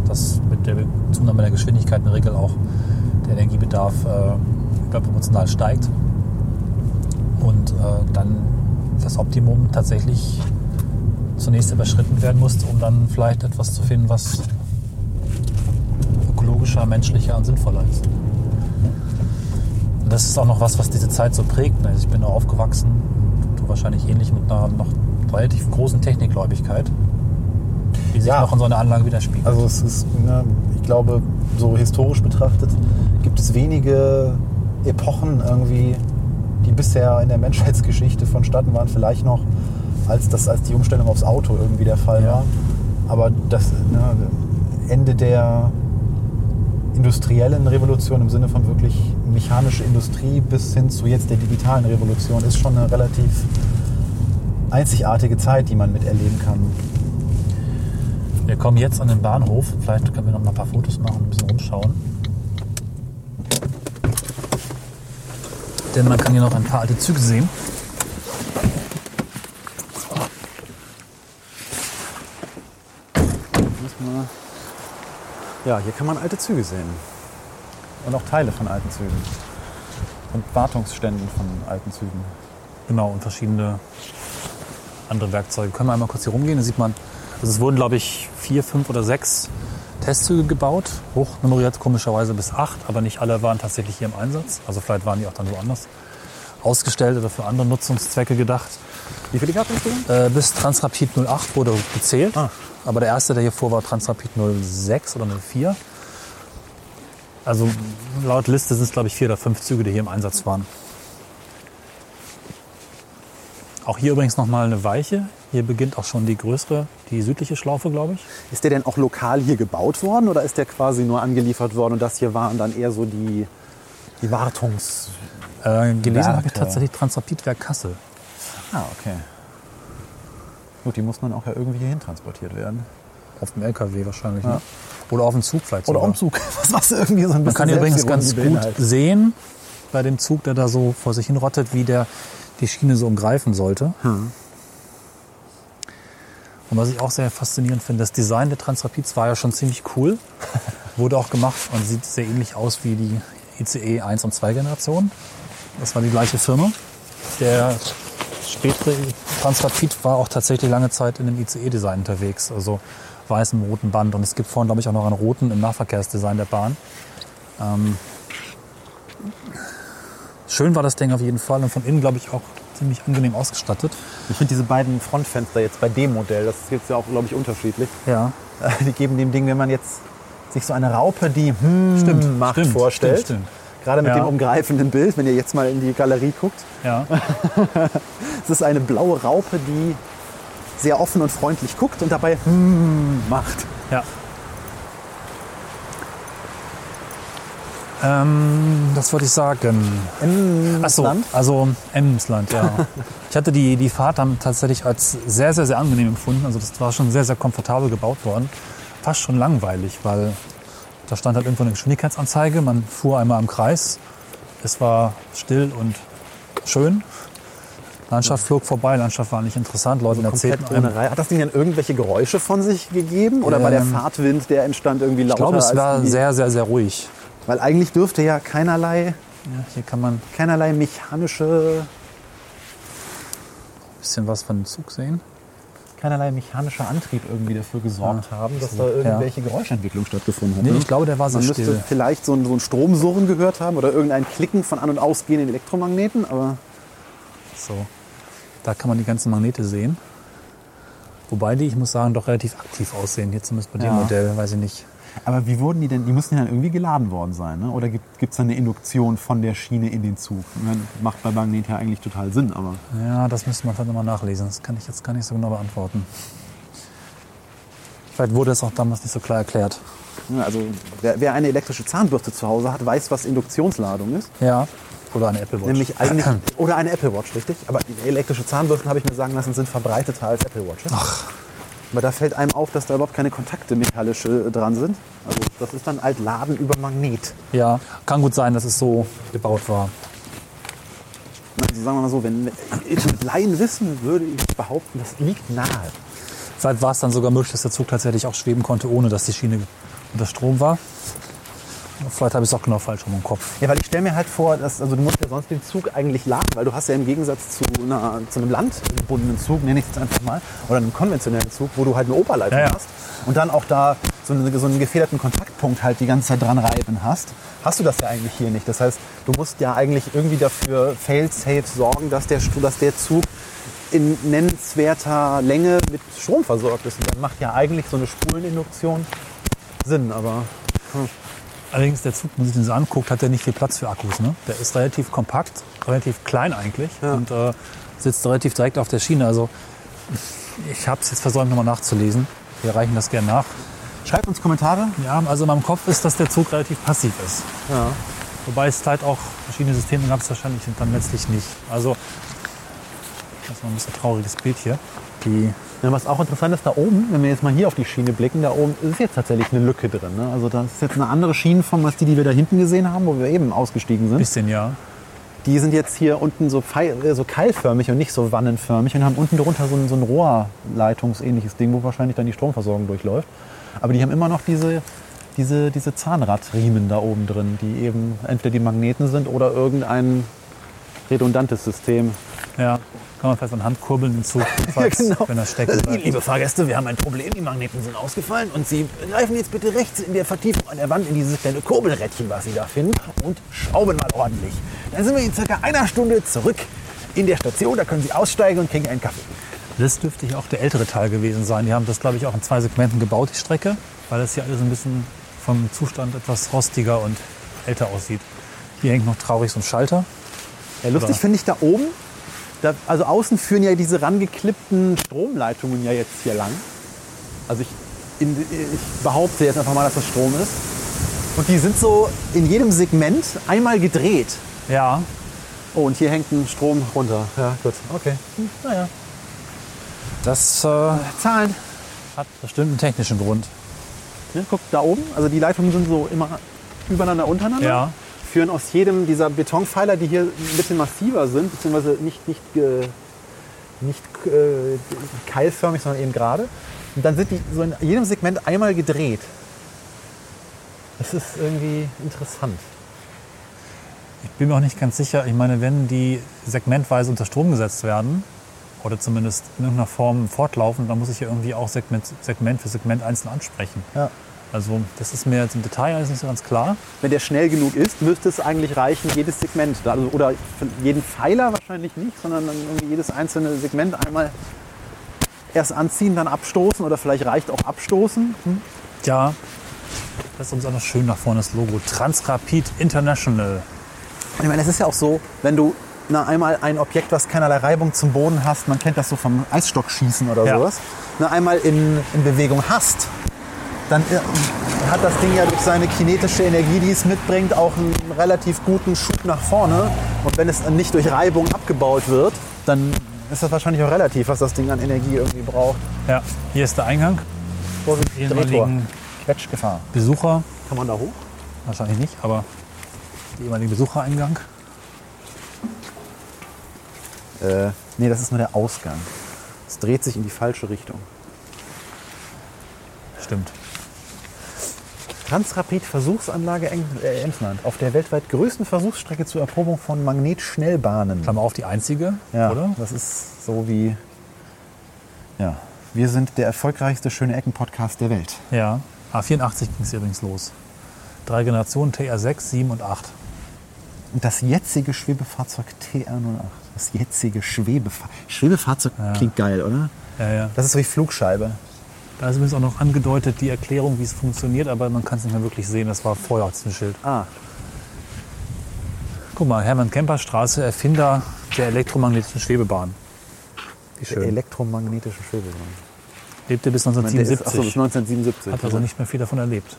dass mit der Zunahme der Geschwindigkeit in der Regel auch der Energiebedarf äh, überproportional steigt. Und äh, dann das Optimum tatsächlich zunächst überschritten werden muss, um dann vielleicht etwas zu finden, was ökologischer, menschlicher und sinnvoller ist. Und das ist auch noch was, was diese Zeit so prägt. Also ich bin aufgewachsen, du wahrscheinlich ähnlich mit einer noch relativ großen Technikgläubigkeit, die sich ja. noch in so einer Anlage widerspiegelt. Also es ist, ne, ich glaube, so historisch betrachtet gibt es wenige Epochen irgendwie, die bisher in der Menschheitsgeschichte vonstatten waren, vielleicht noch als, das, als die Umstellung aufs Auto irgendwie der Fall ja. war. Aber das ne, Ende der industriellen Revolution im Sinne von wirklich mechanische Industrie bis hin zu jetzt der digitalen Revolution ist schon eine relativ einzigartige Zeit, die man miterleben kann. Wir kommen jetzt an den Bahnhof. Vielleicht können wir noch mal ein paar Fotos machen, ein bisschen rumschauen. Denn man kann hier noch ein paar alte Züge sehen. Ja, hier kann man alte Züge sehen. Und auch Teile von alten Zügen. Und Wartungsständen von alten Zügen. Genau, und verschiedene andere Werkzeuge. Können wir einmal kurz hier rumgehen? Da sieht man, also es wurden, glaube ich, vier, fünf oder sechs Testzüge gebaut. Hochnummeriert komischerweise bis acht, aber nicht alle waren tatsächlich hier im Einsatz. Also vielleicht waren die auch dann woanders ausgestellt oder für andere Nutzungszwecke gedacht. Wie viele gab es äh, Bis Transrapid 08 wurde gezählt. Ah. Aber der erste, der hier vor war, Transrapid 06 oder 04. Also laut Liste sind es, glaube ich, vier oder fünf Züge, die hier im Einsatz waren. Auch hier übrigens nochmal eine Weiche. Hier beginnt auch schon die größere, die südliche Schlaufe, glaube ich. Ist der denn auch lokal hier gebaut worden oder ist der quasi nur angeliefert worden und das hier waren dann eher so die, die Wartungs... Äh, gelesen habe ich tatsächlich Transrapidwerk Kassel. Ah, okay. Gut, die muss dann auch ja irgendwie hierhin transportiert werden. Auf dem LKW wahrscheinlich. Ja. Ne? Oder auf dem Zug vielleicht Oder auf dem Zug. Was irgendwie so ein Man kann übrigens ganz gut sehen bei dem Zug, der da so vor sich hin rottet, wie der die Schiene so umgreifen sollte. Hm. Und was ich auch sehr faszinierend finde, das Design der Transrapids war ja schon ziemlich cool. Wurde auch gemacht und sieht sehr ähnlich aus wie die ICE 1 und 2 Generation. Das war die gleiche Firma. Der spätere Transrapid war auch tatsächlich lange Zeit in dem ICE-Design unterwegs, also weißem roten Band. Und es gibt vorhin, glaube ich, auch noch einen roten im Nahverkehrsdesign der Bahn. Ähm, schön war das Ding auf jeden Fall und von innen, glaube ich, auch ziemlich angenehm ausgestattet. Ich finde diese beiden Frontfenster jetzt bei dem Modell, das ist jetzt ja auch, glaube ich, unterschiedlich. Ja. Die geben dem Ding, wenn man jetzt sich so eine Raupe, die hm stimmt, macht, stimmt, vorstellt. Stimmt, stimmt. Gerade mit ja. dem umgreifenden Bild, wenn ihr jetzt mal in die Galerie guckt. Ja. es ist eine blaue Raupe, die sehr offen und freundlich guckt und dabei hm macht. Ja. Ähm, das wollte ich sagen. Emsland? also Emsland, ja. ich hatte die, die Fahrt dann tatsächlich als sehr, sehr, sehr angenehm empfunden. Also das war schon sehr, sehr komfortabel gebaut worden. Fast schon langweilig, weil da stand halt irgendwo eine Geschwindigkeitsanzeige. Man fuhr einmal im Kreis. Es war still und schön. Landschaft flog vorbei, Landschaft war nicht interessant, Leute also ohne Reihe. Hat das Ding denn irgendwelche Geräusche von sich gegeben? Oder ähm, war der ähm, Fahrtwind, der entstand irgendwie lauter? Ich glaube, es war sehr, sehr, sehr ruhig. Weil eigentlich dürfte ja keinerlei, ja, hier kann man keinerlei mechanische bisschen was von dem Zug sehen. Keinerlei mechanischer Antrieb irgendwie dafür gesorgt Ja. haben, dass So, da irgendwelche Geräuschentwicklung stattgefunden hat. Nee, ne? ich glaube, der war sehr Man müsste still. vielleicht so ein, so ein Stromsurren gehört haben oder irgendein Klicken von an- und ausgehenden Elektromagneten, aber So. Da kann man die ganzen Magnete sehen. Wobei die, ich muss sagen, doch relativ aktiv aussehen. Hier zumindest bei dem Ja. Modell, weiß ich nicht. Aber wie wurden die denn? Die müssen ja dann irgendwie geladen worden sein, ne? Oder gibt es da eine Induktion von der Schiene in den Zug? Ich meine, Macht bei Magnet ja eigentlich total Sinn, aber Ja, das müsste man vielleicht nochmal nachlesen. Das kann ich jetzt gar nicht so genau beantworten. Vielleicht wurde es auch damals nicht so klar erklärt. ja, also wer, wer eine elektrische Zahnbürste zu Hause hat, weiß, was Induktionsladung ist. Ja. Oder eine Apple Watch. Nämlich eigentlich oder eine Apple Watch, richtig? Aber elektrische Zahnbürsten habe ich mir sagen lassen, sind verbreiteter als Apple Watches. Ach, Aber da fällt einem auf, dass da überhaupt keine Kontakte metallische dran sind. Also das ist dann alt Laden über Magnet. ja. Kann gut sein, dass es so gebaut war. Also sagen wir mal so, wenn ich mit Laien wissen würde ich behaupten, das liegt nahe. Vielleicht war es dann sogar möglich, dass der Zug tatsächlich auch schweben konnte, ohne dass die Schiene unter Strom war. Vielleicht habe ich es auch genau falsch rum im Kopf. Ja, weil ich stelle mir halt vor, dass, also du musst ja sonst den Zug eigentlich laden, weil du hast ja im Gegensatz zu, einer, zu einem landgebundenen Zug, nenne ich es jetzt einfach mal, oder einem konventionellen Zug, wo du halt eine Oberleitung Ja, ja. hast und dann auch da so, eine, so einen gefederten Kontaktpunkt halt die ganze Zeit dran reiben hast, hast du das ja eigentlich hier nicht. Das heißt, du musst ja eigentlich irgendwie dafür fail-safe sorgen, dass der, dass der Zug in nennenswerter Länge mit Strom versorgt ist. Und dann macht ja eigentlich so eine Spuleninduktion Sinn, aber Allerdings, der Zug, wenn man sich den so anguckt, hat der nicht viel Platz für Akkus. Ne? Der ist relativ kompakt, relativ klein eigentlich Ja. und äh, sitzt relativ direkt auf der Schiene. Also ich habe es jetzt versäumt, nochmal nachzulesen. Wir reichen das gerne nach. schreibt uns Kommentare. Ja, also in meinem Kopf ist, dass der Zug relativ passiv ist. Ja. Wobei es halt auch verschiedene Systeme gab es wahrscheinlich dann letztlich nicht. Also, das ist noch ein bisschen trauriges Bild hier. Die, Ja, was auch interessant ist, da oben, wenn wir jetzt mal hier auf die Schiene blicken, da oben ist jetzt tatsächlich eine Lücke drin. Ne? Also das ist jetzt eine andere Schienenform als die, die wir da hinten gesehen haben, wo wir eben ausgestiegen sind. bisschen ja. Die sind jetzt hier unten so, pfeil, äh, so keilförmig und nicht so wannenförmig und haben unten drunter so ein, so ein Rohrleitungsähnliches Ding, wo wahrscheinlich dann die Stromversorgung durchläuft. Aber die haben immer noch diese, diese, diese Zahnradriemen da oben drin, die eben entweder die Magneten sind oder irgendein redundantes System. Ja, kann man fest an Hand kurbeln den Zug, falls, wenn er stecken bleibt. Liebe Fahrgäste, wir haben ein Problem. Die Magneten sind ausgefallen und Sie greifen jetzt bitte rechts in der Vertiefung an der Wand in dieses kleine Kurbelrädchen, was Sie da finden, und schrauben mal ordentlich. Dann sind wir in circa einer Stunde zurück in der Station. Da können Sie aussteigen und kriegen einen Kaffee. Das dürfte ja auch der ältere Teil gewesen sein. Die haben das, glaube ich, auch in zwei Segmenten gebaut, die Strecke, weil das hier alles ein bisschen vom Zustand etwas rostiger und älter aussieht. Hier hängt noch traurig so ein Schalter. Ja, lustig finde ich da oben. Da, also außen führen ja diese rangeklippten Stromleitungen ja jetzt hier lang. Also ich, in, ich behaupte jetzt einfach mal, dass das Strom ist. Und die sind so in jedem Segment einmal gedreht. Ja, Oh, und hier hängt ein Strom runter. Ja, gut. Okay. Hm, naja. das äh, Zahlen. hat bestimmt einen technischen Grund. Ja, guck, da oben. Also die Leitungen sind so immer übereinander, untereinander. Ja. Führen aus jedem dieser Betonpfeiler, die hier ein bisschen massiver sind, beziehungsweise nicht, nicht, äh, nicht äh, keilförmig, sondern eben gerade. Und dann sind die so in jedem Segment einmal gedreht. Das ist irgendwie interessant. Ich bin mir auch nicht ganz sicher. Ich meine, wenn die segmentweise unter Strom gesetzt werden, oder zumindest in irgendeiner Form fortlaufen, dann muss ich ja irgendwie auch Segment, Segment für Segment einzeln ansprechen. Ja. Also das ist mir jetzt im Detail alles nicht so ganz klar. Wenn der schnell genug ist, müsste es eigentlich reichen, jedes Segment, also, oder jeden Pfeiler wahrscheinlich nicht, sondern jedes einzelne Segment einmal erst anziehen, dann abstoßen oder vielleicht reicht auch abstoßen. Hm? Ja, das ist uns auch noch schön nach vorne das Logo. Transrapid International. Ich meine, es ist ja auch so, wenn du na, einmal ein Objekt, was keinerlei Reibung zum Boden hast, man kennt das so vom Eisstockschießen oder Ja. sowas, na, einmal in, in Bewegung hast, dann äh, hat das Ding ja durch seine kinetische Energie, die es mitbringt, auch einen relativ guten Schub nach vorne. Und wenn es nicht durch Reibung abgebaut wird, dann ist das wahrscheinlich auch relativ, was das Ding an Energie irgendwie braucht. Ja, hier ist der Eingang. Vorsicht, Ehemaligen Quetschgefahr. Besucher, Kann man da hoch? wahrscheinlich nicht, aber der ehemalige Besuchereingang. Äh, nee, das ist nur der Ausgang. Es dreht sich in die falsche Richtung. Stimmt. Transrapid Versuchsanlage äh, Emsland. Auf der weltweit größten Versuchsstrecke zur Erprobung von Magnetschnellbahnen. Klammer auf, die einzige, Ja, oder? das ist So wie, ja, wir sind der erfolgreichste Schöne Ecken-Podcast der Welt. Ja. A84 ging es übrigens los. Drei Generationen TR6, 7 und 8. Und das jetzige Schwebefahrzeug TR08. Das jetzige Schwebefahrzeug. Schwebefahrzeug Ja. klingt geil, oder? Ja, ja. Das ist so wie Flugscheibe. Da ist übrigens auch noch angedeutet die Erklärung, wie es funktioniert, aber man kann es nicht mehr wirklich sehen. Das war vorher diesem Schild. Ah, Guck mal, Hermann Kemper Straße, Erfinder der elektromagnetischen Schwebebahn. Wie der schön. elektromagnetische Schwebebahn. Lebte bis Ich meine, der ist- 1977. Achso, bis 1977. Hat also nicht mehr viel davon erlebt.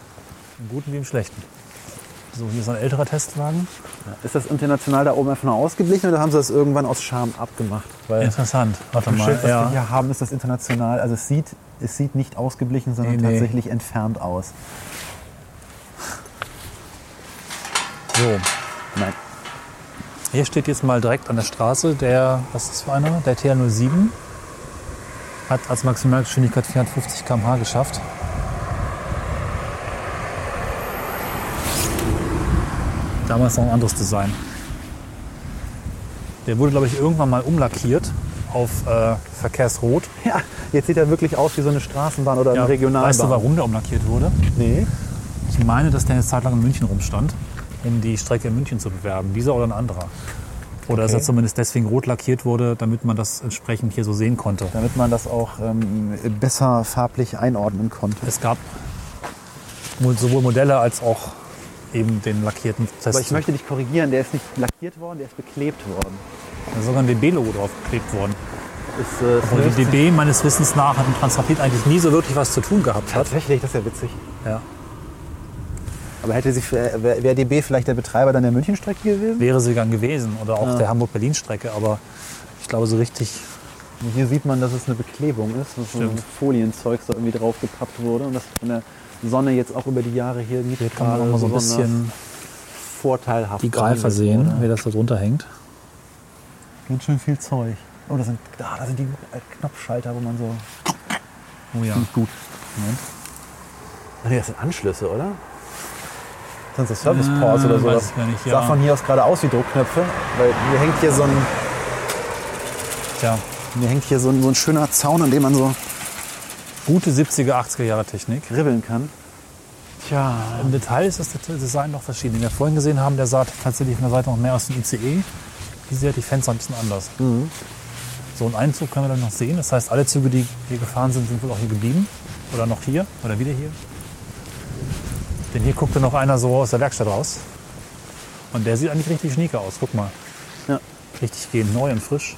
Im Guten wie im Schlechten. So, hier ist ein älterer Testwagen. Ist das international da oben einfach nur ausgeblichen oder haben sie das irgendwann aus Scham abgemacht? Weil Interessant. Warte mal. Schild, was wir Ja. hier haben, ist das international. Also es sieht, es sieht nicht ausgeblichen, sondern Nee, nee. tatsächlich entfernt aus. So, Nein. hier steht jetzt mal direkt an der Straße der, was ist das für einer? Der TR07. Hat als Maximalgeschwindigkeit 450 km/h geschafft. Damals noch ein anderes Design. Der wurde, glaube ich, irgendwann mal umlackiert auf äh, Verkehrsrot. Ja, jetzt sieht er wirklich aus wie so eine Straßenbahn oder eine Regionalbahn. Weißt du, warum der umlackiert wurde? Nee. Ich meine, dass der eine Zeit lang in München rumstand, um die Strecke in München zu bewerben. Dieser oder ein anderer. Oder dass Okay. er zumindest deswegen rot lackiert wurde, damit man das entsprechend hier so sehen konnte. Damit man das auch ähm, besser farblich einordnen konnte. Es gab wohl sowohl Modelle als auch eben den lackierten Test. Aber ich möchte dich korrigieren, der ist nicht lackiert worden, der ist beklebt worden. Da ist sogar ein DB-Logo draufgeklebt worden. Ist, äh, Und die DB meines Wissens nach hat mit Transrapid eigentlich nie so wirklich was zu tun gehabt hat. Tatsächlich, das ist ja witzig. Ja. Aber hätte sich wäre wär DB vielleicht der Betreiber dann der Münchenstrecke gewesen? Wäre sie gern gewesen. Oder auch Ja. der Hamburg-Berlin-Strecke. Aber ich glaube, so richtig Und hier sieht man, dass es eine Beklebung ist, dass so ein. Folienzeug da irgendwie drauf gepappt wurde und das von der Sonne jetzt auch über die Jahre hier nicht hier kann man auch mal so ein bisschen vorteilhaft die Greifer sehen, wurde. wie das da drunter hängt. Ganz schön viel Zeug. Oh, da sind, da, da sind die äh, Knopfschalter, wo man so. Oh ja. Nicht gut. Moment. Nee, das sind Anschlüsse, oder? Sind das Service Ports Äh, oder sowas? weiß ich gar nicht, Sah ja. von hier aus gerade aus wie Druckknöpfe, weil hier hängt hier so ein, Tja, hier hängt hier so ein, so ein schöner Zaun, an dem man so gute 70er, 80er Jahre Technik. ribbeln kann. Tja, Im Detail ist das Design noch verschieden. Den wir vorhin gesehen haben, der sah tatsächlich von der Seite noch mehr aus dem ICE. Diese hat die Fenster ein bisschen anders. So einen Einzug können wir dann noch sehen. Das heißt, alle Züge, die hier gefahren sind, sind wohl auch hier geblieben. Oder noch hier. Oder wieder hier. Denn hier guckte noch einer so aus der Werkstatt raus. Und der sieht eigentlich richtig schnieke aus. Guck mal. Ja. Richtig gehend neu und frisch.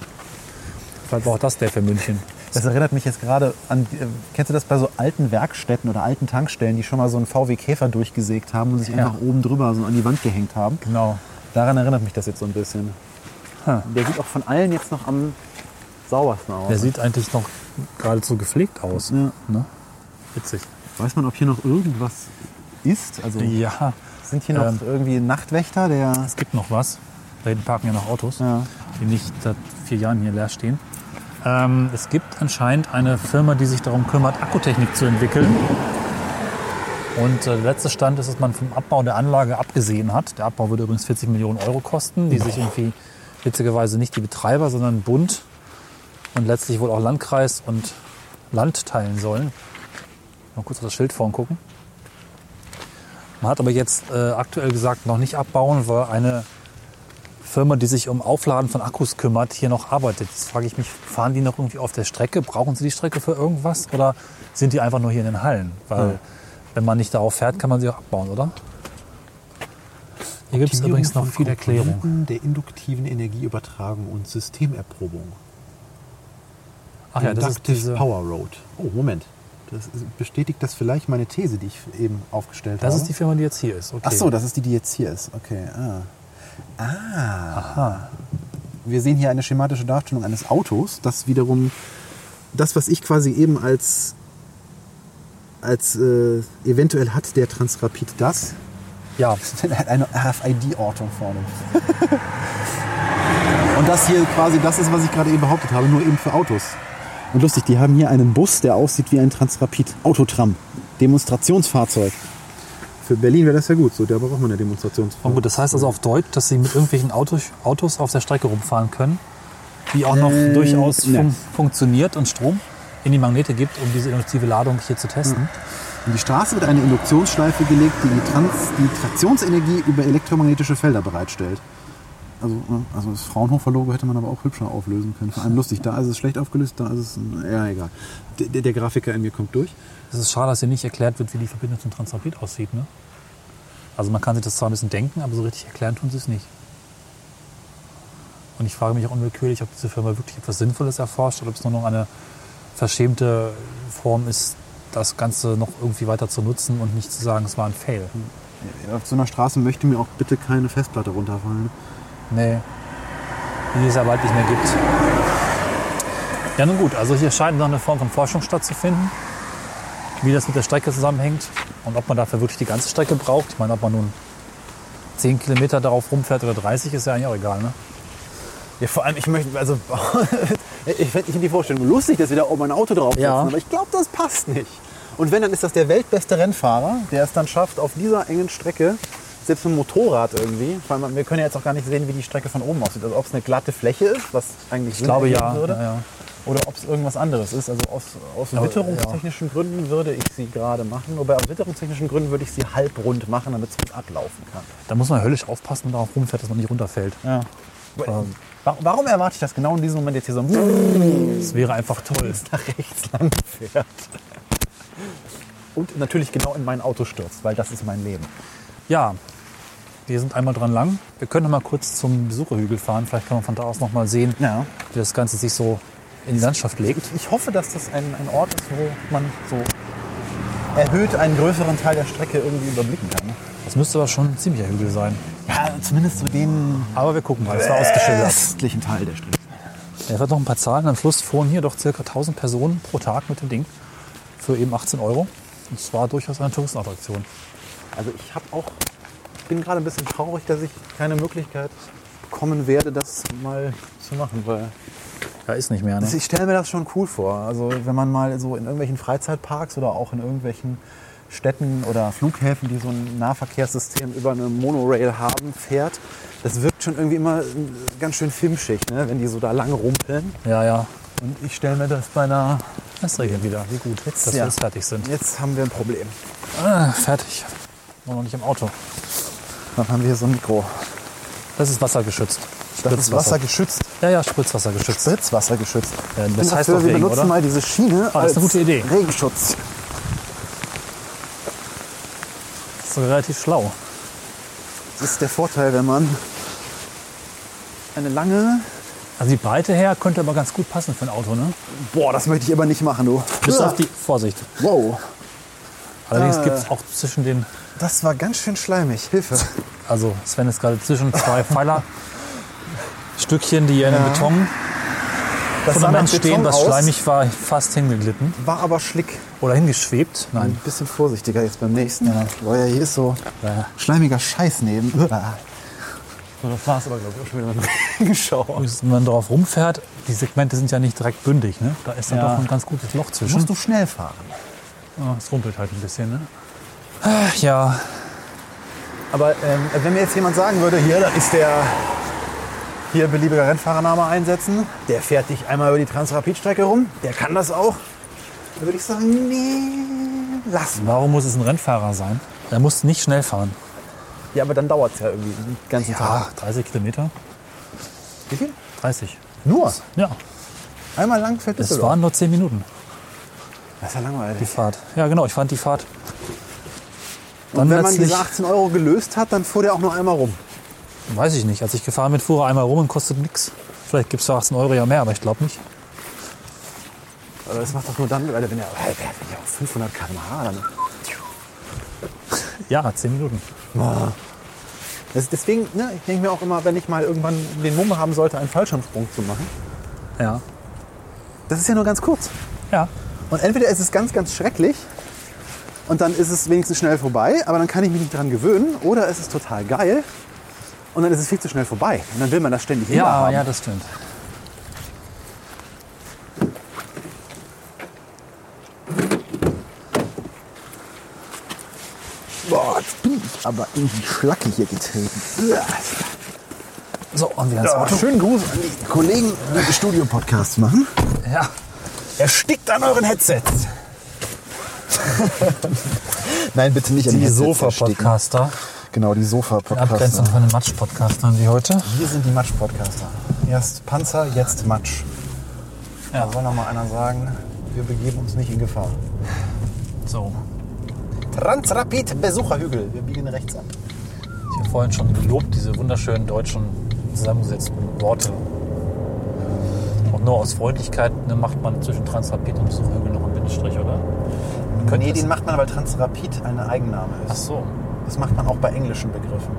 Vielleicht war auch das der für München. Das erinnert mich jetzt gerade an, äh, kennst du das bei so alten Werkstätten oder alten Tankstellen, die schon mal so einen VW Käfer durchgesägt haben und sich Ja. einfach oben drüber so an die Wand gehängt haben? Genau. Daran erinnert mich das jetzt so ein bisschen. Ha. Der sieht auch von allen jetzt noch am saubersten aus. Der sieht eigentlich noch geradezu gepflegt aus. ja. Ne? Witzig. Weiß man, ob hier noch irgendwas ist? Also Ja, sind hier noch Ähm. irgendwie Nachtwächter, der. es gibt noch was. Da hinten parken ja noch Autos, Ja. die nicht seit vier Jahren hier leer stehen. Ähm, es gibt anscheinend eine Firma, die sich darum kümmert, Akkutechnik zu entwickeln. Und äh, der letzte Stand ist, dass man vom Abbau der Anlage abgesehen hat. Der Abbau würde übrigens 40 Millionen Euro kosten, die sich irgendwie witzigerweise nicht die Betreiber, sondern Bund und letztlich wohl auch Landkreis und Land teilen sollen. Mal kurz auf das Schild vorn gucken. Man hat aber jetzt äh, aktuell gesagt, noch nicht abbauen, weil eine Firma, die sich um Aufladen von Akkus kümmert, hier noch arbeitet. Jetzt frage ich mich, fahren die noch irgendwie auf der Strecke? Brauchen sie die Strecke für irgendwas? Oder sind die einfach nur hier in den Hallen? Weil Ja. wenn man nicht darauf fährt, kann man sie auch abbauen, oder? Hier gibt es übrigens noch viel Erklärung. der induktiven Energieübertragung und Systemerprobung. Ach ja, das ist diese, Power Road. Oh, Moment. Das bestätigt das vielleicht meine These, die ich eben aufgestellt das habe? ist die Firma, die jetzt hier ist. Okay. Ach so, das ist die, die jetzt hier ist. Okay. Ah. Ah. Wir sehen hier eine schematische Darstellung eines Autos, das wiederum das, was ich quasi eben als, als äh, eventuell hat der Transrapid das, Ja, hat eine RFID-Ortung vorne. Und das hier quasi das ist, was ich gerade eben behauptet habe, nur eben für Autos. Und lustig, die haben hier einen Bus, der aussieht wie ein Transrapid. Autotram. Demonstrationsfahrzeug. Für Berlin wäre das ja gut, so da braucht man ja und Demonstrationsfahrzeug. gut, das heißt also auf Deutsch, dass sie mit irgendwelchen Autos, Autos auf der Strecke rumfahren können die auch noch Äh, durchaus fun funktioniert und Strom in die Magnete gibt, um diese induktive Ladung hier zu testen. In die Straße wird eine Induktionsschleife gelegt, die die, Trans die Traktionsenergie über elektromagnetische Felder bereitstellt. Also, ne, also das Fraunhofer-Logo hätte man aber auch hübscher auflösen können. Vor allem lustig, da ist es schlecht aufgelöst, da ist es, ja egal. Der- der Grafiker in mir kommt durch. Es ist schade, dass hier nicht erklärt wird, wie die Verbindung zum Transrapid aussieht. Ne? Also man kann sich das zwar ein bisschen denken, aber so richtig erklären tun sie es nicht. Und ich frage mich auch unwillkürlich, ob diese Firma wirklich etwas Sinnvolles erforscht oder ob es nur noch eine verschämte Form ist, das Ganze noch irgendwie weiter zu nutzen und nicht zu sagen, es war ein Fail. Auf so einer Straße möchte mir auch bitte keine Festplatte runterfallen. Nee, die es ja bald nicht mehr gibt. Ja, nun gut, also hier scheint noch eine Form von Forschung stattzufinden, wie das mit der Strecke zusammenhängt und ob man dafür wirklich die ganze Strecke braucht. Ich meine, ob man nun 10 Kilometer darauf rumfährt oder 30, ist ja eigentlich auch egal. Ne? Ja, vor allem, ich möchte, also, ich, ich finde die Vorstellung lustig, dass wir da oben ein Auto drauf Ja. aber ich glaube, das passt nicht. Und wenn, dann ist das der weltbeste Rennfahrer, der es dann schafft, auf dieser engen Strecke, selbst mit dem Motorrad irgendwie, vor allem, wir können ja jetzt auch gar nicht sehen, wie die Strecke von oben aussieht. Also ob es eine glatte Fläche ist, was eigentlich Ich glaube ja. würde, ja, ja. Oder ob es irgendwas anderes ist. Also aus, aus Aber, witterungstechnischen Gründen würde ich sie gerade machen, wobei aus witterungstechnischen Gründen würde ich sie halbrund machen, damit es gut ablaufen kann. Da muss man höllisch aufpassen, wenn man darauf rumfährt, dass man nicht runterfällt. Ja. Wa- Warum erwarte ich das genau in diesem Moment jetzt hier so Das wäre einfach toll. nach rechts lang fährt? Und natürlich genau in mein Auto stürzt, weil das ist mein Leben. Ja, wir sind einmal dran lang. Wir können noch mal kurz zum Besucherhügel fahren. Vielleicht kann man von da aus noch mal sehen, Ja. wie das Ganze sich so in die Landschaft legt. Ich hoffe, dass das ein, ein Ort ist, wo man so erhöht einen größeren Teil der Strecke irgendwie überblicken kann. Das müsste aber schon ein ziemlicher Hügel sein. Ja, zumindest so den Aber wir gucken mal, es war ausgeschildert. östlichen Teil der Strecke. Er hat noch ein paar Zahlen. Am Schluss fuhren hier doch circa 1000 Personen pro Tag mit dem Ding für eben 18 Euro. Und es war durchaus eine Touristenattraktion. Also ich habe auch, bin gerade ein bisschen traurig, dass ich keine Möglichkeit bekommen werde, das mal zu machen, weil Ja, ist nicht mehr. Ne? Ich stelle mir das schon cool vor. Also wenn man mal so in irgendwelchen Freizeitparks oder auch in irgendwelchen Städten oder Flughäfen, die so ein Nahverkehrssystem über eine Monorail haben, fährt, das wirkt schon irgendwie immer ganz schön filmschig, ne? wenn die so da lang rumpeln. Ja, ja. Und ich stelle mir das bei einer... Es regnet wieder. Wie gut, dass wir ja. jetzt fertig sind. Jetzt haben wir ein Problem. Ah, fertig. Nur noch nicht im Auto. Dann haben wir hier so ein Mikro. Das ist wassergeschützt. Das ist wassergeschützt. Ja, ja, Spritzwasser geschützt. Spritzwasser geschützt. Ja, das heißt dafür, doch wir Regen, benutzen oder? mal diese Schiene Ah, das ist eine als gute Idee. Regenschutz. Das ist sogar relativ schlau. Das ist der Vorteil, wenn man eine lange... Also die Breite her könnte aber ganz gut passen für ein Auto, ne? Boah, das möchte ich aber nicht machen, du. Bis auf die Vorsicht. Wow, Allerdings Ah. gibt es auch zwischen den, das war ganz schön schleimig. Hilfe. also Sven ist gerade zwischen zwei Pfeiler Stückchen, die in einem Beton Das Fundament stehen, was schleimig war, fast hingeglitten War aber schlick. oder hingeschwebt. Ein Nein. bisschen vorsichtiger jetzt beim nächsten. Ja. Ja hier ist so Ja. schleimiger Scheiß neben. So, das war es aber, glaube ich, auch schon wieder Regenschauer. Wenn man drauf rumfährt, die Segmente sind ja nicht direkt bündig. Ne? Da ist dann Ja. doch ein ganz gutes Loch zwischen. Musst du schnell fahren. Ja, es rumpelt halt ein bisschen. Ne? Ach, ja, Aber ähm, wenn mir jetzt jemand sagen würde, hier, da ist der hier beliebiger Rennfahrername einsetzen, der fährt dich einmal über die Transrapidstrecke rum, der kann das auch, dann würde ich sagen, nee, lass warum muss es ein Rennfahrer sein? Er muss nicht schnell fahren. Ja, aber dann dauert es ja irgendwie den ganzen Ja, Tag. 30 Kilometer. Wie viel? 30. Nur. Ja, Einmal lang fährt es waren nur 10 Minuten, Das ist ja die langweilig. Fahrt. Ja, genau, ich fand die Fahrt. Und Dann wenn man diese 18 Euro gelöst hat, dann fuhr der auch nur einmal rum. Weiß ich nicht, als ich gefahren bin, fuhr er einmal rum und kostet nichts. Vielleicht gibt es für 18 Euro ja mehr, aber ich glaube nicht. Aber das macht doch nur dann, wenn er wenn er auf 500 km/h dann. Ja, 10 Minuten. Das, deswegen, ne, ich denke mir auch immer, wenn ich mal irgendwann den Mumme haben sollte, einen Fallschirmsprung zu machen. Ja. Das ist ja nur ganz kurz. Ja. Und entweder ist es ganz, ganz schrecklich und dann ist es wenigstens schnell vorbei, aber dann kann ich mich nicht dran gewöhnen. Oder es ist total geil und dann ist es viel zu schnell vorbei. Und dann will man das ständig Ja, haben. ja, das stimmt. Boah, jetzt bin ich aber in die Schlacke hier getreten. So, und wieder ins Auto. schönen Gruß an die Kollegen, die Studio-Podcasts machen. Ja. Erstickt an euren Headsets. Nein, bitte nicht an Die. Sofa-Podcaster. Genau, die Sofa-Podcaster. Abgrenzung von den Matsch-Podcastern wie heute. Wir sind die Matsch-Podcaster. Erst Panzer, jetzt Matsch. Ja. Da soll noch mal einer sagen, wir begeben uns nicht in Gefahr. So. Transrapid Besucherhügel. Wir biegen rechts ab. Ich habe vorhin schon gelobt, diese wunderschönen deutschen zusammengesetzten Worte. Und nur aus Freundlichkeit ne, macht man zwischen Transrapid und Besucherhügel noch einen Bindestrich, oder? Nee, den macht man, weil Transrapid eine Eigenname Ach ist. so. Das macht man auch bei englischen Begriffen.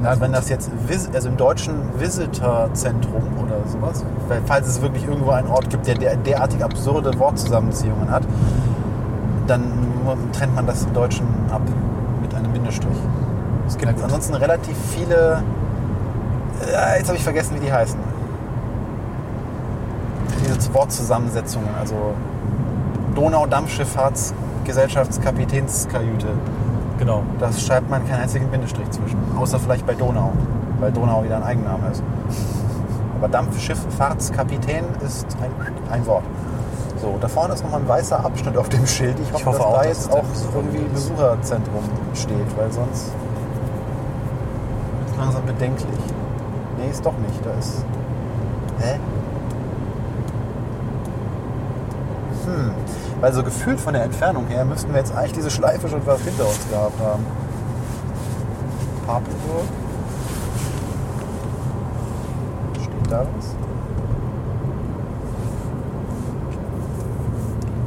Na Also wenn das jetzt, also im deutschen Visitorzentrum oder sowas, falls es wirklich irgendwo einen Ort gibt, der, der derartig absurde Wortzusammenziehungen hat, dann trennt man das im Deutschen ab mit einem Bindestrich. Es gibt ansonsten relativ viele, äh, jetzt habe ich vergessen, wie die heißen. Diese Wortzusammensetzungen, also Donau-Dampfschifffahrtsgesellschaftskapitänskajüte. Genau. Da schreibt man keinen einzigen Bindestrich zwischen. Außer vielleicht bei Donau, weil Donau wieder ein Eigenname ist. Aber Dampfschifffahrtskapitän ist ein, ein Wort. So, da vorne ist nochmal ein weißer Abschnitt auf dem Schild. Ich hoffe, hoffe dass auch, da dass jetzt der auch irgendwie. Besucherzentrum steht, weil sonst ist langsam bedenklich. Nee, ist doch nicht. Da ist. Hä? Hm. Weil so gefühlt von der Entfernung her müssten wir jetzt eigentlich diese Schleife schon fast hinter uns gehabt haben. Papenburg. Steht da was?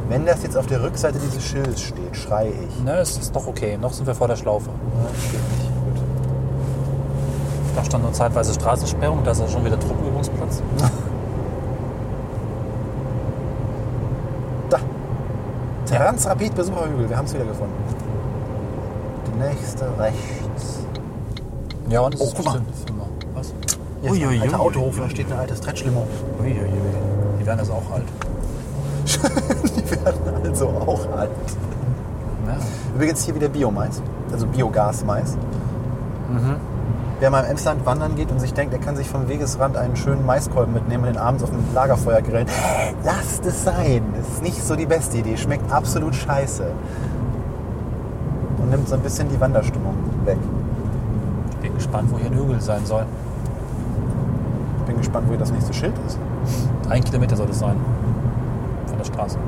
Wenn das jetzt auf der Rückseite dieses Schildes steht, schreie ich. Ne, es ist doch okay. Noch sind wir vor der Schlaufe. Ja, steht nicht. Gut. Da stand nur zeitweise Straßensperrung, da ist ja schon wieder Truppenübungsplatz. Transrapid Besucherhügel. Wir haben es wieder gefunden. Die nächste rechts. Ja, und es Oh, ist guck mal. Was? Hier ist ein alter Autohof, da steht ein altes Stretchlimo. Ui, ui, ui. Die werden das auch alt. Die werden also auch alt. Ja. Übrigens hier wieder Biomais, also Biogasmais. Wer mal im Emsland wandern geht und sich denkt, er kann sich vom Wegesrand einen schönen Maiskolben mitnehmen und den abends auf dem Lagerfeuer grillen, lasst es sein. Nicht so die beste Idee. Schmeckt absolut scheiße. Und nimmt so ein bisschen die Wanderstimmung weg. Bin gespannt, wo hier ein Hügel sein soll. Bin gespannt, wo hier das nächste Schild ist. Ein Kilometer soll es sein. Von der Straße.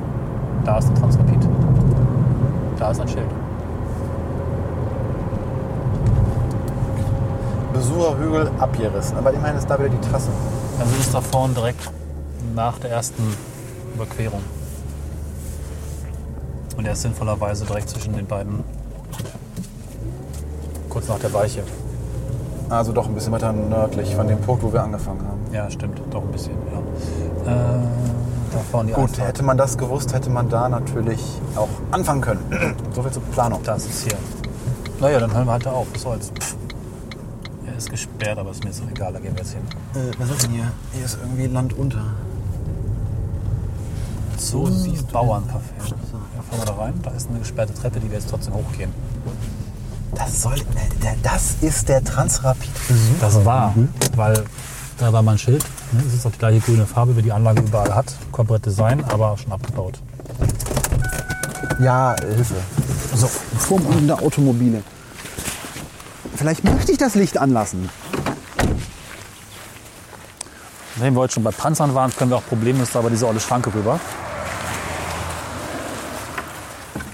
Da ist ein Transrapid. Da ist ein Schild. Besucherhügel abgerissen. Aber immerhin ist da wieder die Trasse. Also ist da vorne direkt nach der ersten Überquerung. Und er ist sinnvollerweise direkt zwischen den beiden. Kurz nach der Weiche. Also doch ein bisschen weiter nördlich von dem Punkt, wo wir angefangen haben. Ja, stimmt. Doch ein bisschen. Ja. Äh, da vorne die Gut, Einfahrt. hätte man das gewusst, hätte man da natürlich auch anfangen können. so viel zur Planung. Das ist hier. Naja, dann hören wir halt da auf. Was soll's. Er ist gesperrt, aber ist mir jetzt auch egal. Da gehen wir jetzt hin. Äh, was ist denn hier? Hier ist irgendwie Land unter. So siehst Bauerncafé. Fahren wir da rein. Da ist eine gesperrte Treppe, die wir jetzt trotzdem hochgehen. Das soll. äh, der- Das ist der Transrapid-Besuch. Das war, weil da war mal ein Schild. Ne? Es ist auch die gleiche grüne Farbe, wie die Anlage überall hat. Corporate Design, aber schon abgebaut. Ja, Hilfe. So, vorumliegende Automobile. Vielleicht möchte ich das Licht anlassen. Wenn wir heute schon bei Panzern waren, können wir auch problemlos da über diese olle Schranke rüber.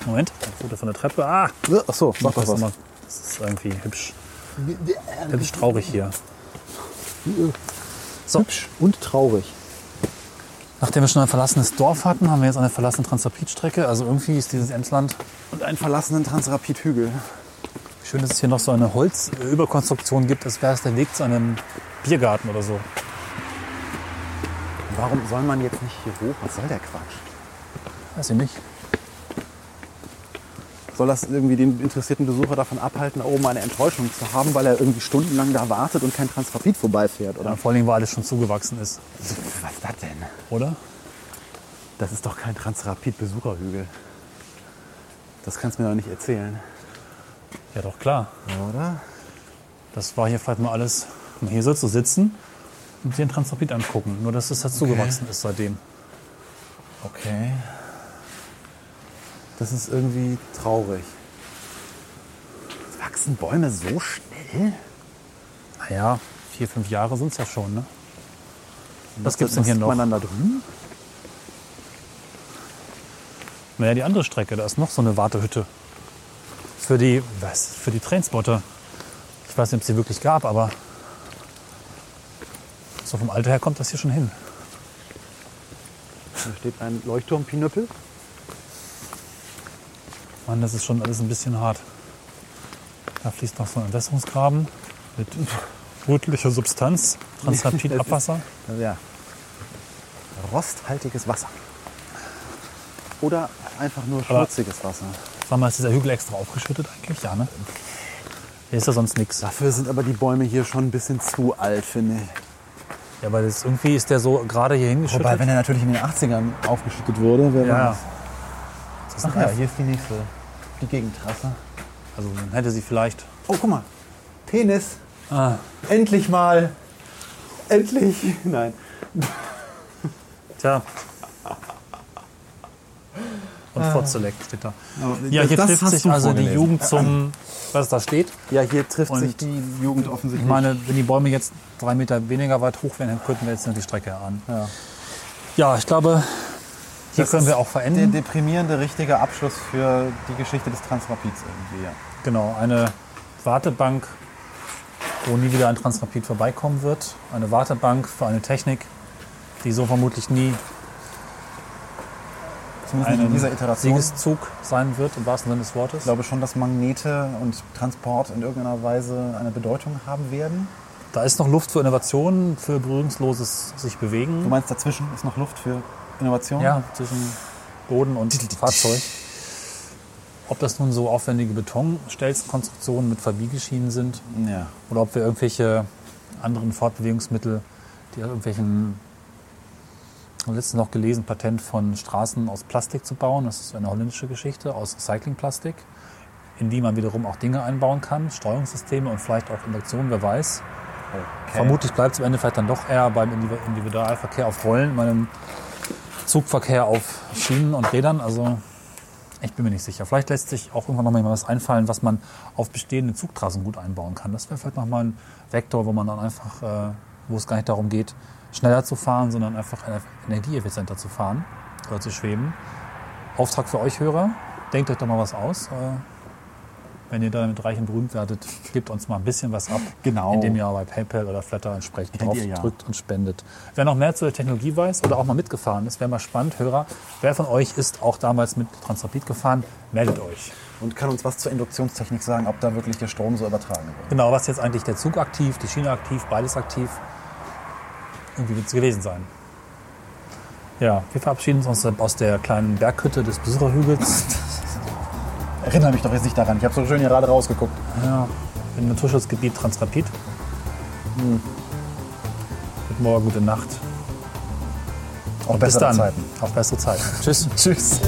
Moment, ein Foto von der Treppe. Ah! Ach so, sag das, doch was. mal. das ist irgendwie hübsch. Hübsch traurig hier. So, Hübsch und traurig. nachdem wir schon ein verlassenes Dorf hatten, haben wir jetzt eine verlassene Transrapid-Strecke. Also irgendwie ist dieses Emsland. Und einen verlassenen Transrapid-Hügel. Schön, dass es hier noch so eine Holzüberkonstruktion gibt, als wäre es der Weg zu einem Biergarten oder so. Warum soll man jetzt nicht hier hoch? Was soll der Quatsch? Weiß ich nicht. Soll das irgendwie den interessierten Besucher davon abhalten, da oben eine Enttäuschung zu haben, weil er irgendwie stundenlang da wartet und kein Transrapid vorbeifährt? Oder Ja, vor allem, weil alles schon zugewachsen ist, was ist das denn? oder? Das ist doch kein Transrapid-Besucherhügel. Das kannst du mir doch nicht erzählen. Ja, doch klar. Oder? Das war hier vielleicht mal alles Und hier sollst du sitzen und den Transrapid angucken. Nur, dass es halt zugewachsen ist seitdem. Okay. Das ist irgendwie traurig. Wachsen Bäume so schnell? Naja, vier, fünf Jahre sind es ja schon, ne? Was gibt's denn hier noch? man dann da drüben? Naja, die andere Strecke, da ist noch so eine Wartehütte. Für die, was, für die Trainspotter. Ich weiß nicht, ob es die wirklich gab, aber so vom Alter her kommt das hier schon hin. Da steht ein Leuchtturmpinöppel. Mann, das ist schon alles ein bisschen hart. Da fließt noch so ein Entwässerungsgraben mit rötlicher Substanz, Transrapid-Abwasser. Also ja. Rosthaltiges Wasser. Oder einfach nur Aber- schmutziges Wasser. Sag mal, ist dieser Hügel extra aufgeschüttet eigentlich? Ja, ne? Hier ist ja sonst nichts. Dafür sind aber die Bäume hier schon ein bisschen zu alt, finde ich. Ja, weil das, irgendwie ist der so gerade hier hingeschüttet. Wobei, wenn er natürlich in den 80ern aufgeschüttet wurde, wäre ja, das. Ach ja, hier ist die nächste. Die Gegentrasse. Also dann hätte sie vielleicht. Oh, guck mal. Penis. Ah, Endlich mal. Endlich. Nein. tja. Und Fotzelek steht da. Ja, hier das trifft sich also die. Jugend zum, was da steht. Ja, hier trifft Und sich die Jugend offensichtlich. Ich meine, wenn die Bäume jetzt drei Meter weniger weit hoch wären, dann könnten wir jetzt noch die Strecke erahnen. Ja. Ja, ich glaube, hier Das können wir auch der verenden. deprimierende richtige Abschluss für die Geschichte des Transrapids irgendwie. Ja. Genau, eine Wartebank, wo nie wieder ein Transrapid vorbeikommen wird. Eine Wartebank für eine Technik, die so vermutlich nie ein dieser Iteration. Siegeszug sein wird, im wahrsten Sinne des Wortes. Ich glaube schon, dass Magnete und Transport in irgendeiner Weise eine Bedeutung haben werden. Da ist noch Luft für Innovationen, für berührungsloses sich Du bewegen. meinst, dazwischen ist noch Luft für Innovation? Ja, zwischen Boden und Fahrzeug. Ob das nun so aufwendige Betonstelzenkonstruktionen mit Verbiegeschienen sind ja. oder ob wir irgendwelche anderen Fortbewegungsmittel, die aus irgendwelchen, ich habe letztens noch gelesen, Patent von Straßen aus Plastik zu bauen. Das ist eine holländische Geschichte aus Recyclingplastik, in die man wiederum auch Dinge einbauen kann, Steuerungssysteme und vielleicht auch Induktionen, wer weiß. Okay. Vermutlich bleibt es am Ende vielleicht dann doch eher beim Indiv- Individualverkehr auf Rollen, meinem Zugverkehr auf Schienen und Rädern. Also ich bin mir nicht sicher. Vielleicht lässt sich auch irgendwann noch mal was einfallen, was man auf bestehende Zugtrassen gut einbauen kann. Das wäre vielleicht noch mal ein Vektor, wo man dann einfach, äh, wo es gar nicht darum geht, schneller zu fahren, sondern einfach energieeffizienter zu fahren oder zu schweben. Auftrag für euch Hörer, denkt euch doch mal was aus. Äh, wenn ihr damit reich und berühmt werdet, gebt uns mal ein bisschen was ab, Genau. indem ihr bei PayPal oder Flatter entsprechend drauf ja. drückt und spendet. Wer noch mehr zur Technologie weiß oder auch mal mitgefahren ist, wäre mal spannend, Hörer. Wer von euch ist auch damals mit Transrapid gefahren? Meldet euch. Und kann uns was zur Induktionstechnik sagen, ob da wirklich der Strom so übertragen wird. Genau, was jetzt eigentlich der Zug aktiv, die Schiene aktiv, beides aktiv. Irgendwie wird es gewesen sein. Ja, wir verabschieden uns aus der kleinen Berghütte des Besucherhügels. Erinnere mich doch jetzt nicht daran. Ich habe so schön hier gerade rausgeguckt. Ja, im Naturschutzgebiet Transrapid. Hm. Guten Morgen, gute Nacht. Auch Bis bessere. Zeiten. Auf bessere Zeiten. Tschüss. Tschüss.